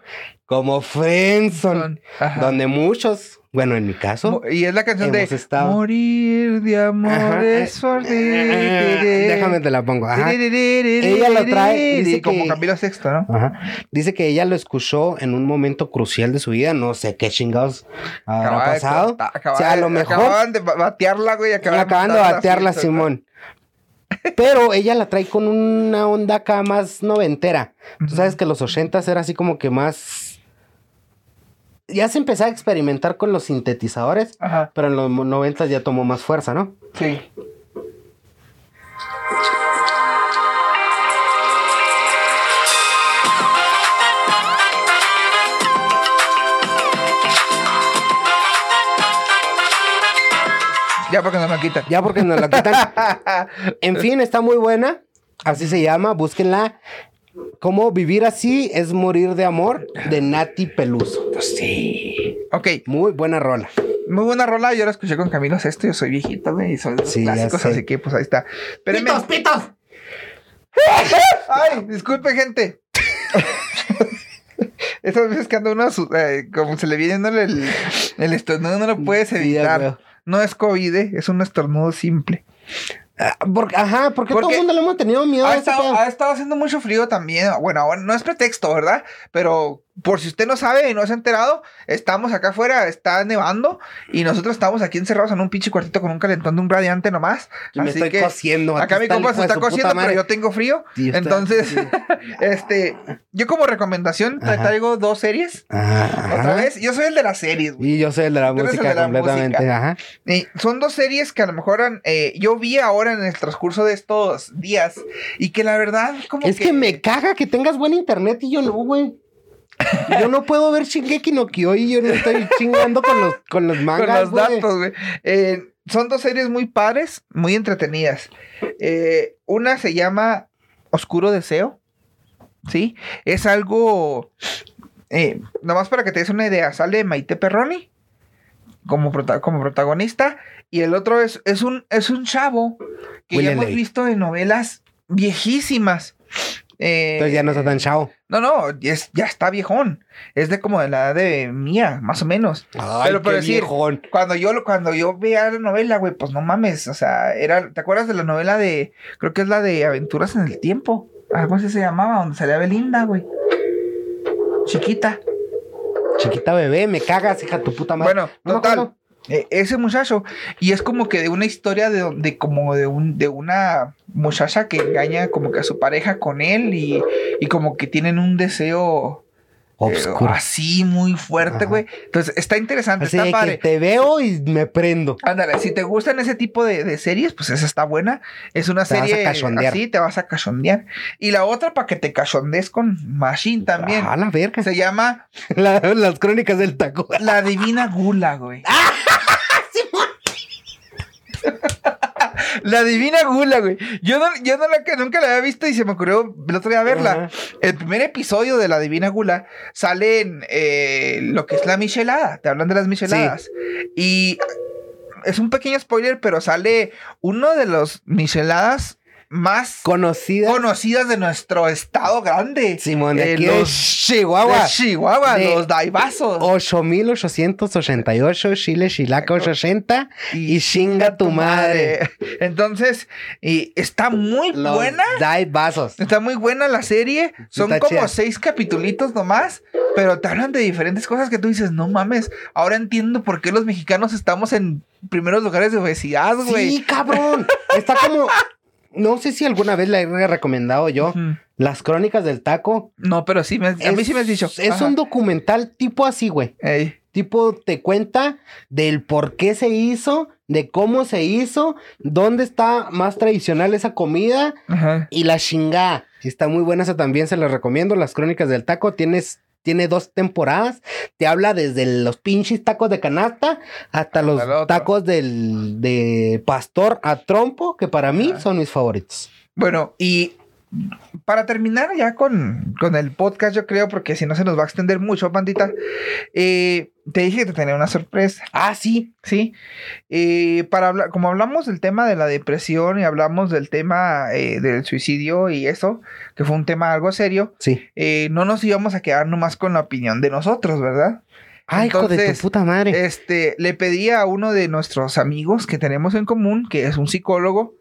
como friendzone, Ajá. donde muchos, bueno, en mi caso, Y es la canción de estado- Morir de amor Ajá, es por ti. eh, déjame te la pongo, ajá. Ella lo trae, dice como que- Camilo Sexto, ¿no? Ajá. Dice que ella lo escuchó en un momento crucial de su vida, no sé qué chingados habrá Acaba pasado. cortar- acaba o sea, a de- lo mejor Acababan de ba- batearla, güey. Acaban, acaban de batearla. Simón. Pero ella la trae con una onda acá más noventera. Tú sabes que los ochentas era así como que más... Ya se empezaba a experimentar con los sintetizadores, Ajá. pero en los noventas ya tomó más fuerza, ¿no? Sí. Ya porque no me quitan. Ya porque nos la quitan. en fin, está muy buena. Así se llama, búsquenla. Cómo vivir así es morir de amor de Nati Peluso. Sí. Ok, Muy buena rola. muy buena rola. Yo la escuché con Camilo Sesto. Yo soy viejito, güey. Y los Sí, clásicos, así que pues ahí está. Espérenme. pitos! Ay, disculpe, gente. Estas veces que anda uno, su- eh, como se le viene el, el estornudo, no lo puedes evitar. no es COVID, eh, es un estornudo simple. Ah, porque- ajá, porque, todo el mundo le hemos tenido miedo Ha a estado, ha estado haciendo mucho frío también. Bueno, ahora no es pretexto, ¿verdad? Pero por si usted no sabe y no se ha enterado, estamos acá afuera, está nevando y nosotros estamos aquí encerrados en un pinche cuartito con un calentón de un radiante nomás. Y me Así estoy que cociendo. acá mi compa se está cociendo, pero yo tengo frío. Sí, Entonces, sí. este, yo como recomendación te traigo dos series. Ajá, Otra vez, yo soy el de las series, güey. Y yo soy el de la música de la completamente. música. Ajá. Y son dos series que a lo mejor eh, yo vi ahora en el transcurso de estos días y que la verdad como Es que... me caga que tengas buen internet y yo no, güey. Yo no puedo ver Shingeki no Kyojin y yo no estoy chingando con los, con los con mangas, los güey. datos, güey. Eh, son dos series muy padres, muy entretenidas. Eh, una se llama Oscuro Deseo, ¿sí? Es algo, eh, nomás para que te des una idea, sale Maite Perroni como, prota- como protagonista y el otro es, es, un, es un chavo que ya hemos visto en novelas viejísimas. Eh, Entonces ya no está tan chavo. No, no, ya, es- ya está viejón. Es de como de la edad de mía, más o menos. Ay, Pero por decir, viejón. Cuando yo, lo- cuando yo veía la novela, güey, pues no mames, o sea, era, ¿te acuerdas de la novela de, creo que es la de Aventuras en el Tiempo? Algo así se llamaba, donde salía Belinda, güey. Chiquita. Chiquita bebé, me cagas, hija tu puta madre. Bueno, No total. Eh, ese muchacho, y es como que de una historia de, de como de un, de una muchacha que engaña como que a su pareja con él y, y como que tienen un deseo eh, Obscuro. así muy fuerte, güey. Entonces, está interesante, Así está de padre. que te veo y me prendo. Ándale, si te gustan ese tipo de, de series, pues esa está buena. Es una Te vas a serie así, te vas a cachondear. Y la otra para que te cachondees con Machine también. Ah, la verga. Se llama La- las crónicas del taco. La Divina Gula, güey. La Divina Gula, güey. Yo, no, yo no la, que nunca la había visto y se me ocurrió el otro día verla. El primer episodio de La Divina Gula sale en eh, lo que es la michelada. Te hablan de las micheladas. Y es un pequeño spoiler, pero sale uno de los micheladas más Conocida. conocidas de nuestro estado grande. Simón, de Eh, aquí de los Chihuahua. de Chihuahua, De- los daibazos. 8888, Chile, Chilaca 880 y chinga tu madre. Entonces, y está muy Los buena. Daibazos. Está muy buena la serie. Son Está como chida. seis capitulitos nomás, pero te hablan de diferentes cosas que tú dices, no mames. Ahora entiendo por qué los mexicanos estamos en primeros lugares de obesidad, güey. Sí, cabrón. Está como. No sé si alguna vez la he recomendado yo. Las crónicas del taco. No, pero sí me, a mí sí me has dicho. Es Ajá. un documental tipo así, güey. Ey. Tipo, te cuenta del por qué se hizo, de cómo se hizo, dónde está más tradicional esa comida Ajá. y la chingada. Está muy buena esa también, se la recomiendo. Las Crónicas del Taco tienes, tiene dos temporadas. Te habla desde los pinches tacos de canasta hasta los Hasta tacos del, de pastor a trompo, que para mí son mis favoritos. Bueno, y para terminar ya con, con el podcast, yo creo, porque si no se nos va a extender mucho, pandita, eh, te dije que te tenía una sorpresa. Ah, sí. Sí, Eh, para hablar, como hablamos del tema de la depresión y hablamos del tema eh, del suicidio y eso, que fue un tema algo serio, Sí. eh, no nos íbamos a quedar nomás con la opinión de nosotros, ¿verdad? Ay, hijo de tu puta madre. Este, le pedí a uno de nuestros amigos que tenemos en común, que es un psicólogo,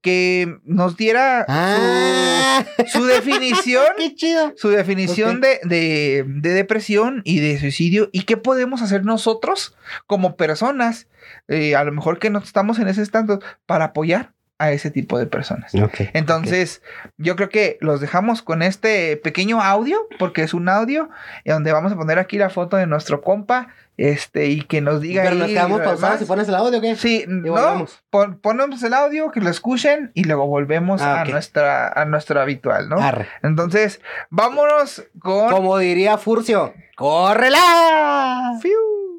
que nos diera ah, su, su definición qué chido. su definición de, de- de depresión y de suicidio y qué podemos hacer nosotros como personas, eh, a lo mejor que no estamos en ese estado, para apoyar a ese tipo de personas. Entonces, yo creo que los dejamos con este pequeño audio, porque es un audio, y donde vamos a poner aquí la foto de nuestro compa, este, y que nos diga Pero nos quedamos pausados si pones el audio, ¿o ¿qué? Sí, no, pon- ponemos el audio, que lo escuchen y luego volvemos Ah, a nuestra a nuestro habitual, ¿no? Arre. Entonces, vámonos con Como diría Furcio, ¡córrela! Fiu.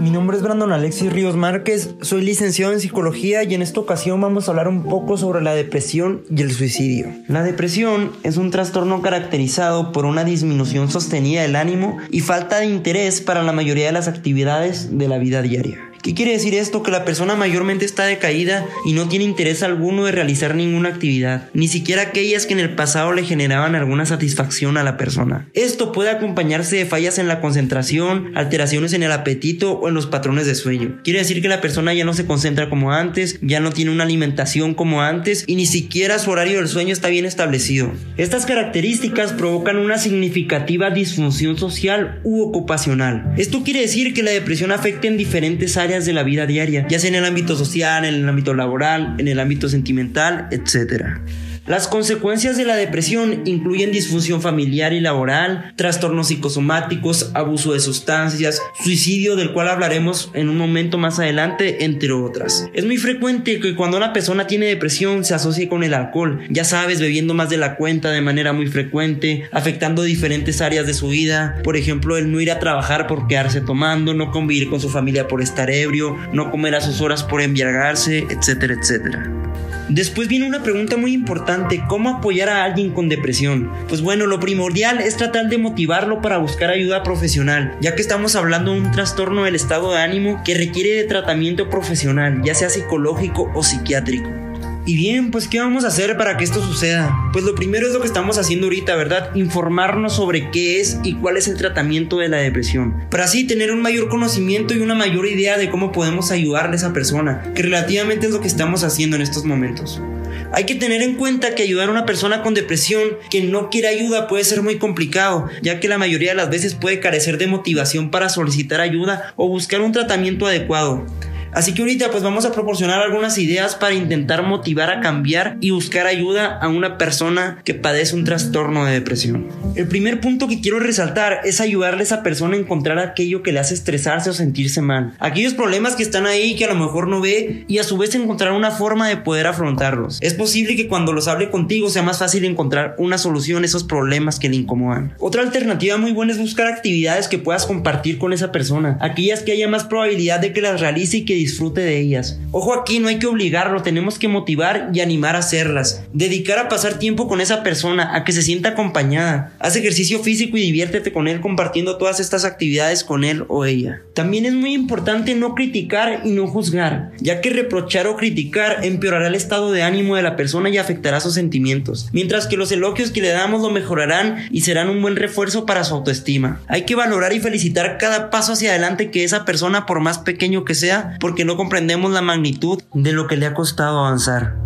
Mi nombre es Brandon Alexis Ríos Márquez, soy licenciado en psicología y en esta ocasión vamos a hablar un poco sobre la depresión y el suicidio. La depresión es un trastorno caracterizado por una disminución sostenida del ánimo y falta de interés para la mayoría de las actividades de la vida diaria. ¿Qué quiere decir esto? Que la persona mayormente está decaída y no tiene interés alguno de realizar ninguna actividad, ni siquiera aquellas que en el pasado le generaban alguna satisfacción a la persona. Esto puede acompañarse de fallas en la concentración, alteraciones en el apetito o en los patrones de sueño. Quiere decir que la persona ya no se concentra como antes, ya no tiene una alimentación como antes y ni siquiera su horario del sueño está bien establecido. Estas características provocan una significativa disfunción social u ocupacional. Esto quiere decir que la depresión afecta en diferentes áreas de la vida diaria, ya sea en el ámbito social, en el ámbito laboral, en el ámbito sentimental, etc. Las consecuencias de la depresión incluyen disfunción familiar y laboral, trastornos psicosomáticos, abuso de sustancias, suicidio del cual hablaremos en un momento más adelante, entre otras. Es muy frecuente que cuando una persona tiene depresión se asocie con el alcohol, ya sabes, bebiendo más de la cuenta de manera muy frecuente, afectando diferentes áreas de su vida, por ejemplo, el no ir a trabajar por quedarse tomando, no convivir con su familia por estar ebrio, no comer a sus horas por embriagarse, etcétera, etcétera. Después viene una pregunta muy importante, ¿cómo apoyar a alguien con depresión? Pues bueno, lo primordial es tratar de motivarlo para buscar ayuda profesional, ya que estamos hablando de un trastorno del estado de ánimo que requiere de tratamiento profesional, ya sea psicológico o psiquiátrico. Y bien, pues ¿qué vamos a hacer para que esto suceda? Pues lo primero es lo que estamos haciendo ahorita, ¿verdad? Informarnos sobre qué es y cuál es el tratamiento de la depresión. Para así tener un mayor conocimiento y una mayor idea de cómo podemos ayudarle a esa persona, que relativamente es lo que estamos haciendo en estos momentos. Hay que tener en cuenta que ayudar a una persona con depresión que no quiere ayuda puede ser muy complicado, ya que la mayoría de las veces puede carecer de motivación para solicitar ayuda o buscar un tratamiento adecuado. Así que ahorita pues vamos a proporcionar algunas ideas para intentar motivar a cambiar y buscar ayuda a una persona que padece un trastorno de depresión. El primer punto que quiero resaltar es ayudarle a esa persona a encontrar aquello que le hace estresarse o sentirse mal. Aquellos problemas que están ahí que a lo mejor no ve y a su vez encontrar una forma de poder afrontarlos. Es posible que cuando los hable contigo sea más fácil encontrar una solución a esos problemas que le incomodan. Otra alternativa muy buena es buscar actividades que puedas compartir con esa persona. Aquellas que haya más probabilidad de que las realice y que disfrute de ellas. Ojo aquí, no hay que obligarlo, tenemos que motivar y animar a hacerlas. Dedicar a pasar tiempo con esa persona, a que se sienta acompañada. Haz ejercicio físico y diviértete con él compartiendo todas estas actividades con él o ella. También es muy importante no criticar y no juzgar, ya que reprochar o criticar empeorará el estado de ánimo de la persona y afectará sus sentimientos, mientras que los elogios que le damos lo mejorarán y serán un buen refuerzo para su autoestima. Hay que valorar y felicitar cada paso hacia adelante que esa persona, por más pequeño que sea, porque no comprendemos la magnitud de lo que le ha costado avanzar.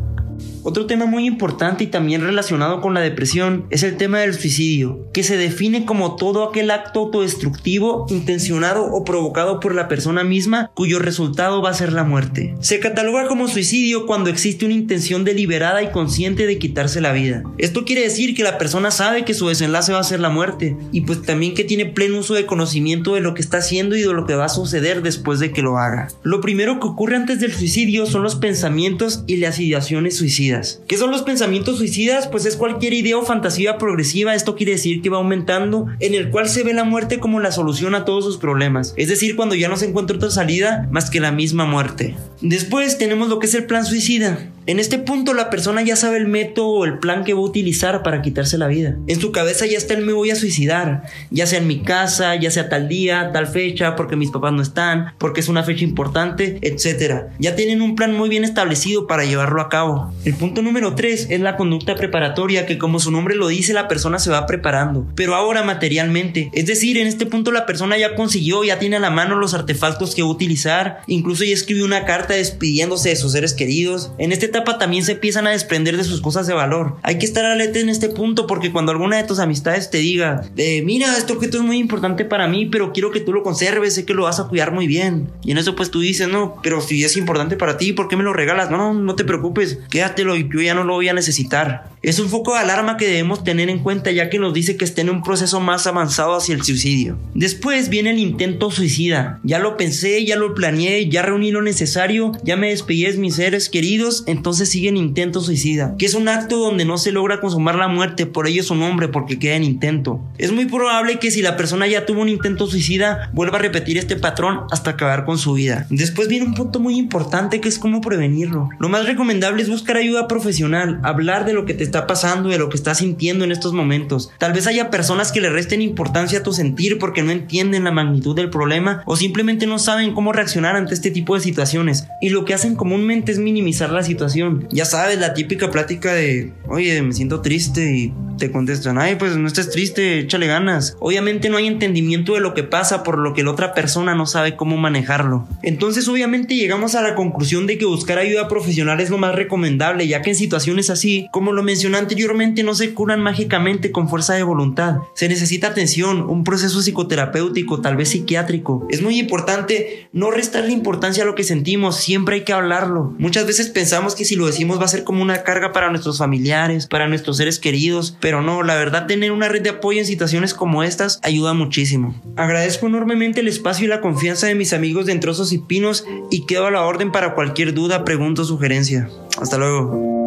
Otro tema muy importante y también relacionado con la depresión es el tema del suicidio, que se define como todo aquel acto autodestructivo, intencionado o provocado por la persona misma cuyo resultado va a ser la muerte. Se cataloga como suicidio cuando existe una intención deliberada y consciente de quitarse la vida. Esto quiere decir que la persona sabe que su desenlace va a ser la muerte y pues también que tiene pleno uso de conocimiento de lo que está haciendo y de lo que va a suceder después de que lo haga. Lo primero que ocurre antes del suicidio son los pensamientos y las ideaciones suicidas. ¿Qué son los pensamientos suicidas? Pues es cualquier idea o fantasía progresiva, esto quiere decir que va aumentando, en el cual se ve la muerte como la solución a todos sus problemas. Es decir, cuando ya no se encuentra otra salida más que la misma muerte. Después tenemos lo que es el plan suicida. En este punto la persona ya sabe el método o el plan que va a utilizar para quitarse la vida. En su cabeza ya está el me voy a suicidar, ya sea en mi casa, ya sea tal día, tal fecha, porque mis papás no están, porque es una fecha importante, etc. Ya tienen un plan muy bien establecido para llevarlo a cabo. El punto número 3 es la conducta preparatoria, que como su nombre lo dice, la persona se va preparando, pero ahora materialmente. Es decir, en este punto la persona ya consiguió, ya tiene a la mano los artefactos que va a utilizar, incluso ya escribió una carta despidiéndose de sus seres queridos. En este etapa también se empiezan a desprender de sus cosas de valor. Hay que estar alerta en este punto porque cuando alguna de tus amistades te diga, eh, mira, este objeto es muy importante para mí, pero quiero que tú lo conserves, sé que lo vas a cuidar muy bien. Y en eso pues tú dices, no, pero si es importante para ti, ¿por qué me lo regalas? No, no, no te preocupes, quédatelo y yo ya no lo voy a necesitar. Es un foco de alarma que debemos tener en cuenta ya que nos dice que está en un proceso más avanzado hacia el suicidio. Después viene el intento suicida. Ya lo pensé, ya lo planeé, ya reuní lo necesario, ya me despedí de mis seres queridos, entonces sigue el intento suicida, que es un acto donde no se logra consumar la muerte, por ello su nombre, porque queda en intento. Es muy probable que si la persona ya tuvo un intento suicida, vuelva a repetir este patrón hasta acabar con su vida. Después viene un punto muy importante que es cómo prevenirlo. Lo más recomendable es buscar ayuda profesional, hablar de lo que te está pasando, de lo que estás sintiendo en estos momentos. Tal vez haya personas que le resten importancia a tu sentir porque no entienden la magnitud del problema o simplemente no saben cómo reaccionar ante este tipo de situaciones. Y lo que hacen comúnmente es minimizar la situación. Ya sabes, la típica plática de, oye, me siento triste y te contestan, ay, pues no estés triste, échale ganas. Obviamente no hay entendimiento de lo que pasa por lo que la otra persona no sabe cómo manejarlo. Entonces obviamente llegamos a la conclusión de que buscar ayuda profesional es lo más recomendable, ya que en situaciones así, como lo mencioné anteriormente, no se curan mágicamente con fuerza de voluntad. Se necesita atención, un proceso psicoterapéutico, tal vez psiquiátrico. Es muy importante no restarle importancia a lo que sentimos, siempre hay que hablarlo. Muchas veces pensamos que si lo decimos va a ser como una carga para nuestros familiares, para nuestros seres queridos, pero no, la verdad tener una red de apoyo en situaciones como estas ayuda muchísimo. Agradezco enormemente el espacio y la confianza de mis amigos de Entrozos y Pinos y quedo a la orden para cualquier duda, pregunta o sugerencia. Hasta luego.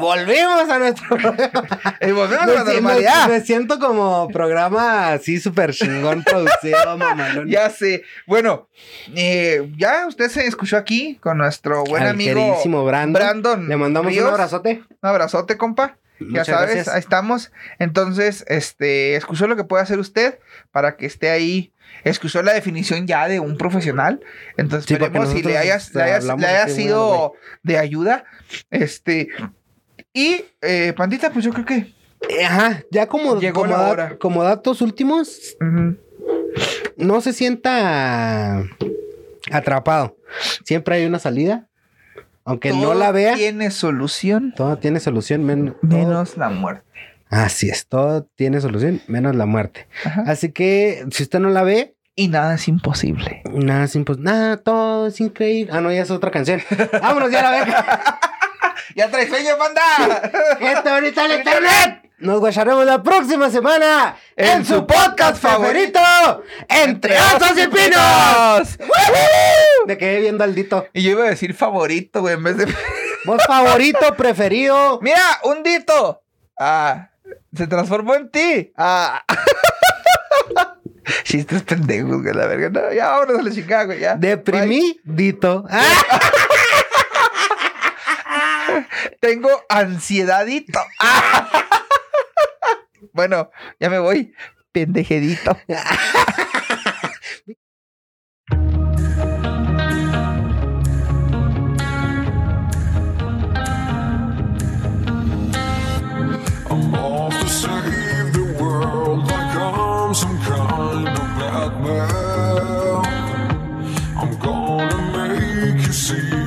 Y volvimos a nuestro Y volvemos a Me la siento- normalidad. Me siento como programa así súper chingón producido, mamalón. Ya sé. Bueno, eh, ya usted se escuchó aquí con nuestro buen Al amigo queridísimo Brandon. Brandon Le mandamos Ríos. un abrazote. Un abrazote, compa. Ya sabes, gracias. ahí estamos. Entonces, este, escuchó lo que puede hacer usted para que esté ahí. Escuchó la definición ya de un profesional. Entonces, Sí, esperemos si le nosotros, haya, este, le haya- le sido de ayuda. Este. Y, eh, Pandita, pues yo creo que. Eh, Ajá, ya como, Llegó como, la da- hora. como datos últimos, no se sienta atrapado. Siempre hay una salida. Aunque no la vea, Tiene solución, todo tiene solución. men- todo- menos la muerte. Así es, todo tiene solución, menos la muerte. Ajá. Así que si usted no la ve, Y nada es imposible. nada es impos- nada, todo es increíble. Ah, no, ya es otra canción. Vámonos, ya la ve. ¡Ya trae sueño, panda! Gente bonita del internet. Nos guacharemos la próxima semana en, su podcast favorito, Entre Osos y Pinos. Me quedé viendo al dito. Y yo iba a decir favorito, güey, en vez de. Voz favorito, preferido. ¡Mira! ¡Un dito! Ah, se transformó en ti. Ah. Chistes pendejos, güey, la verga. No, ya vámonos a la chingada, güey, ya. Deprimidito. Ah, Tengo ansiedadito. bueno, ya me voy. Pendejedito. See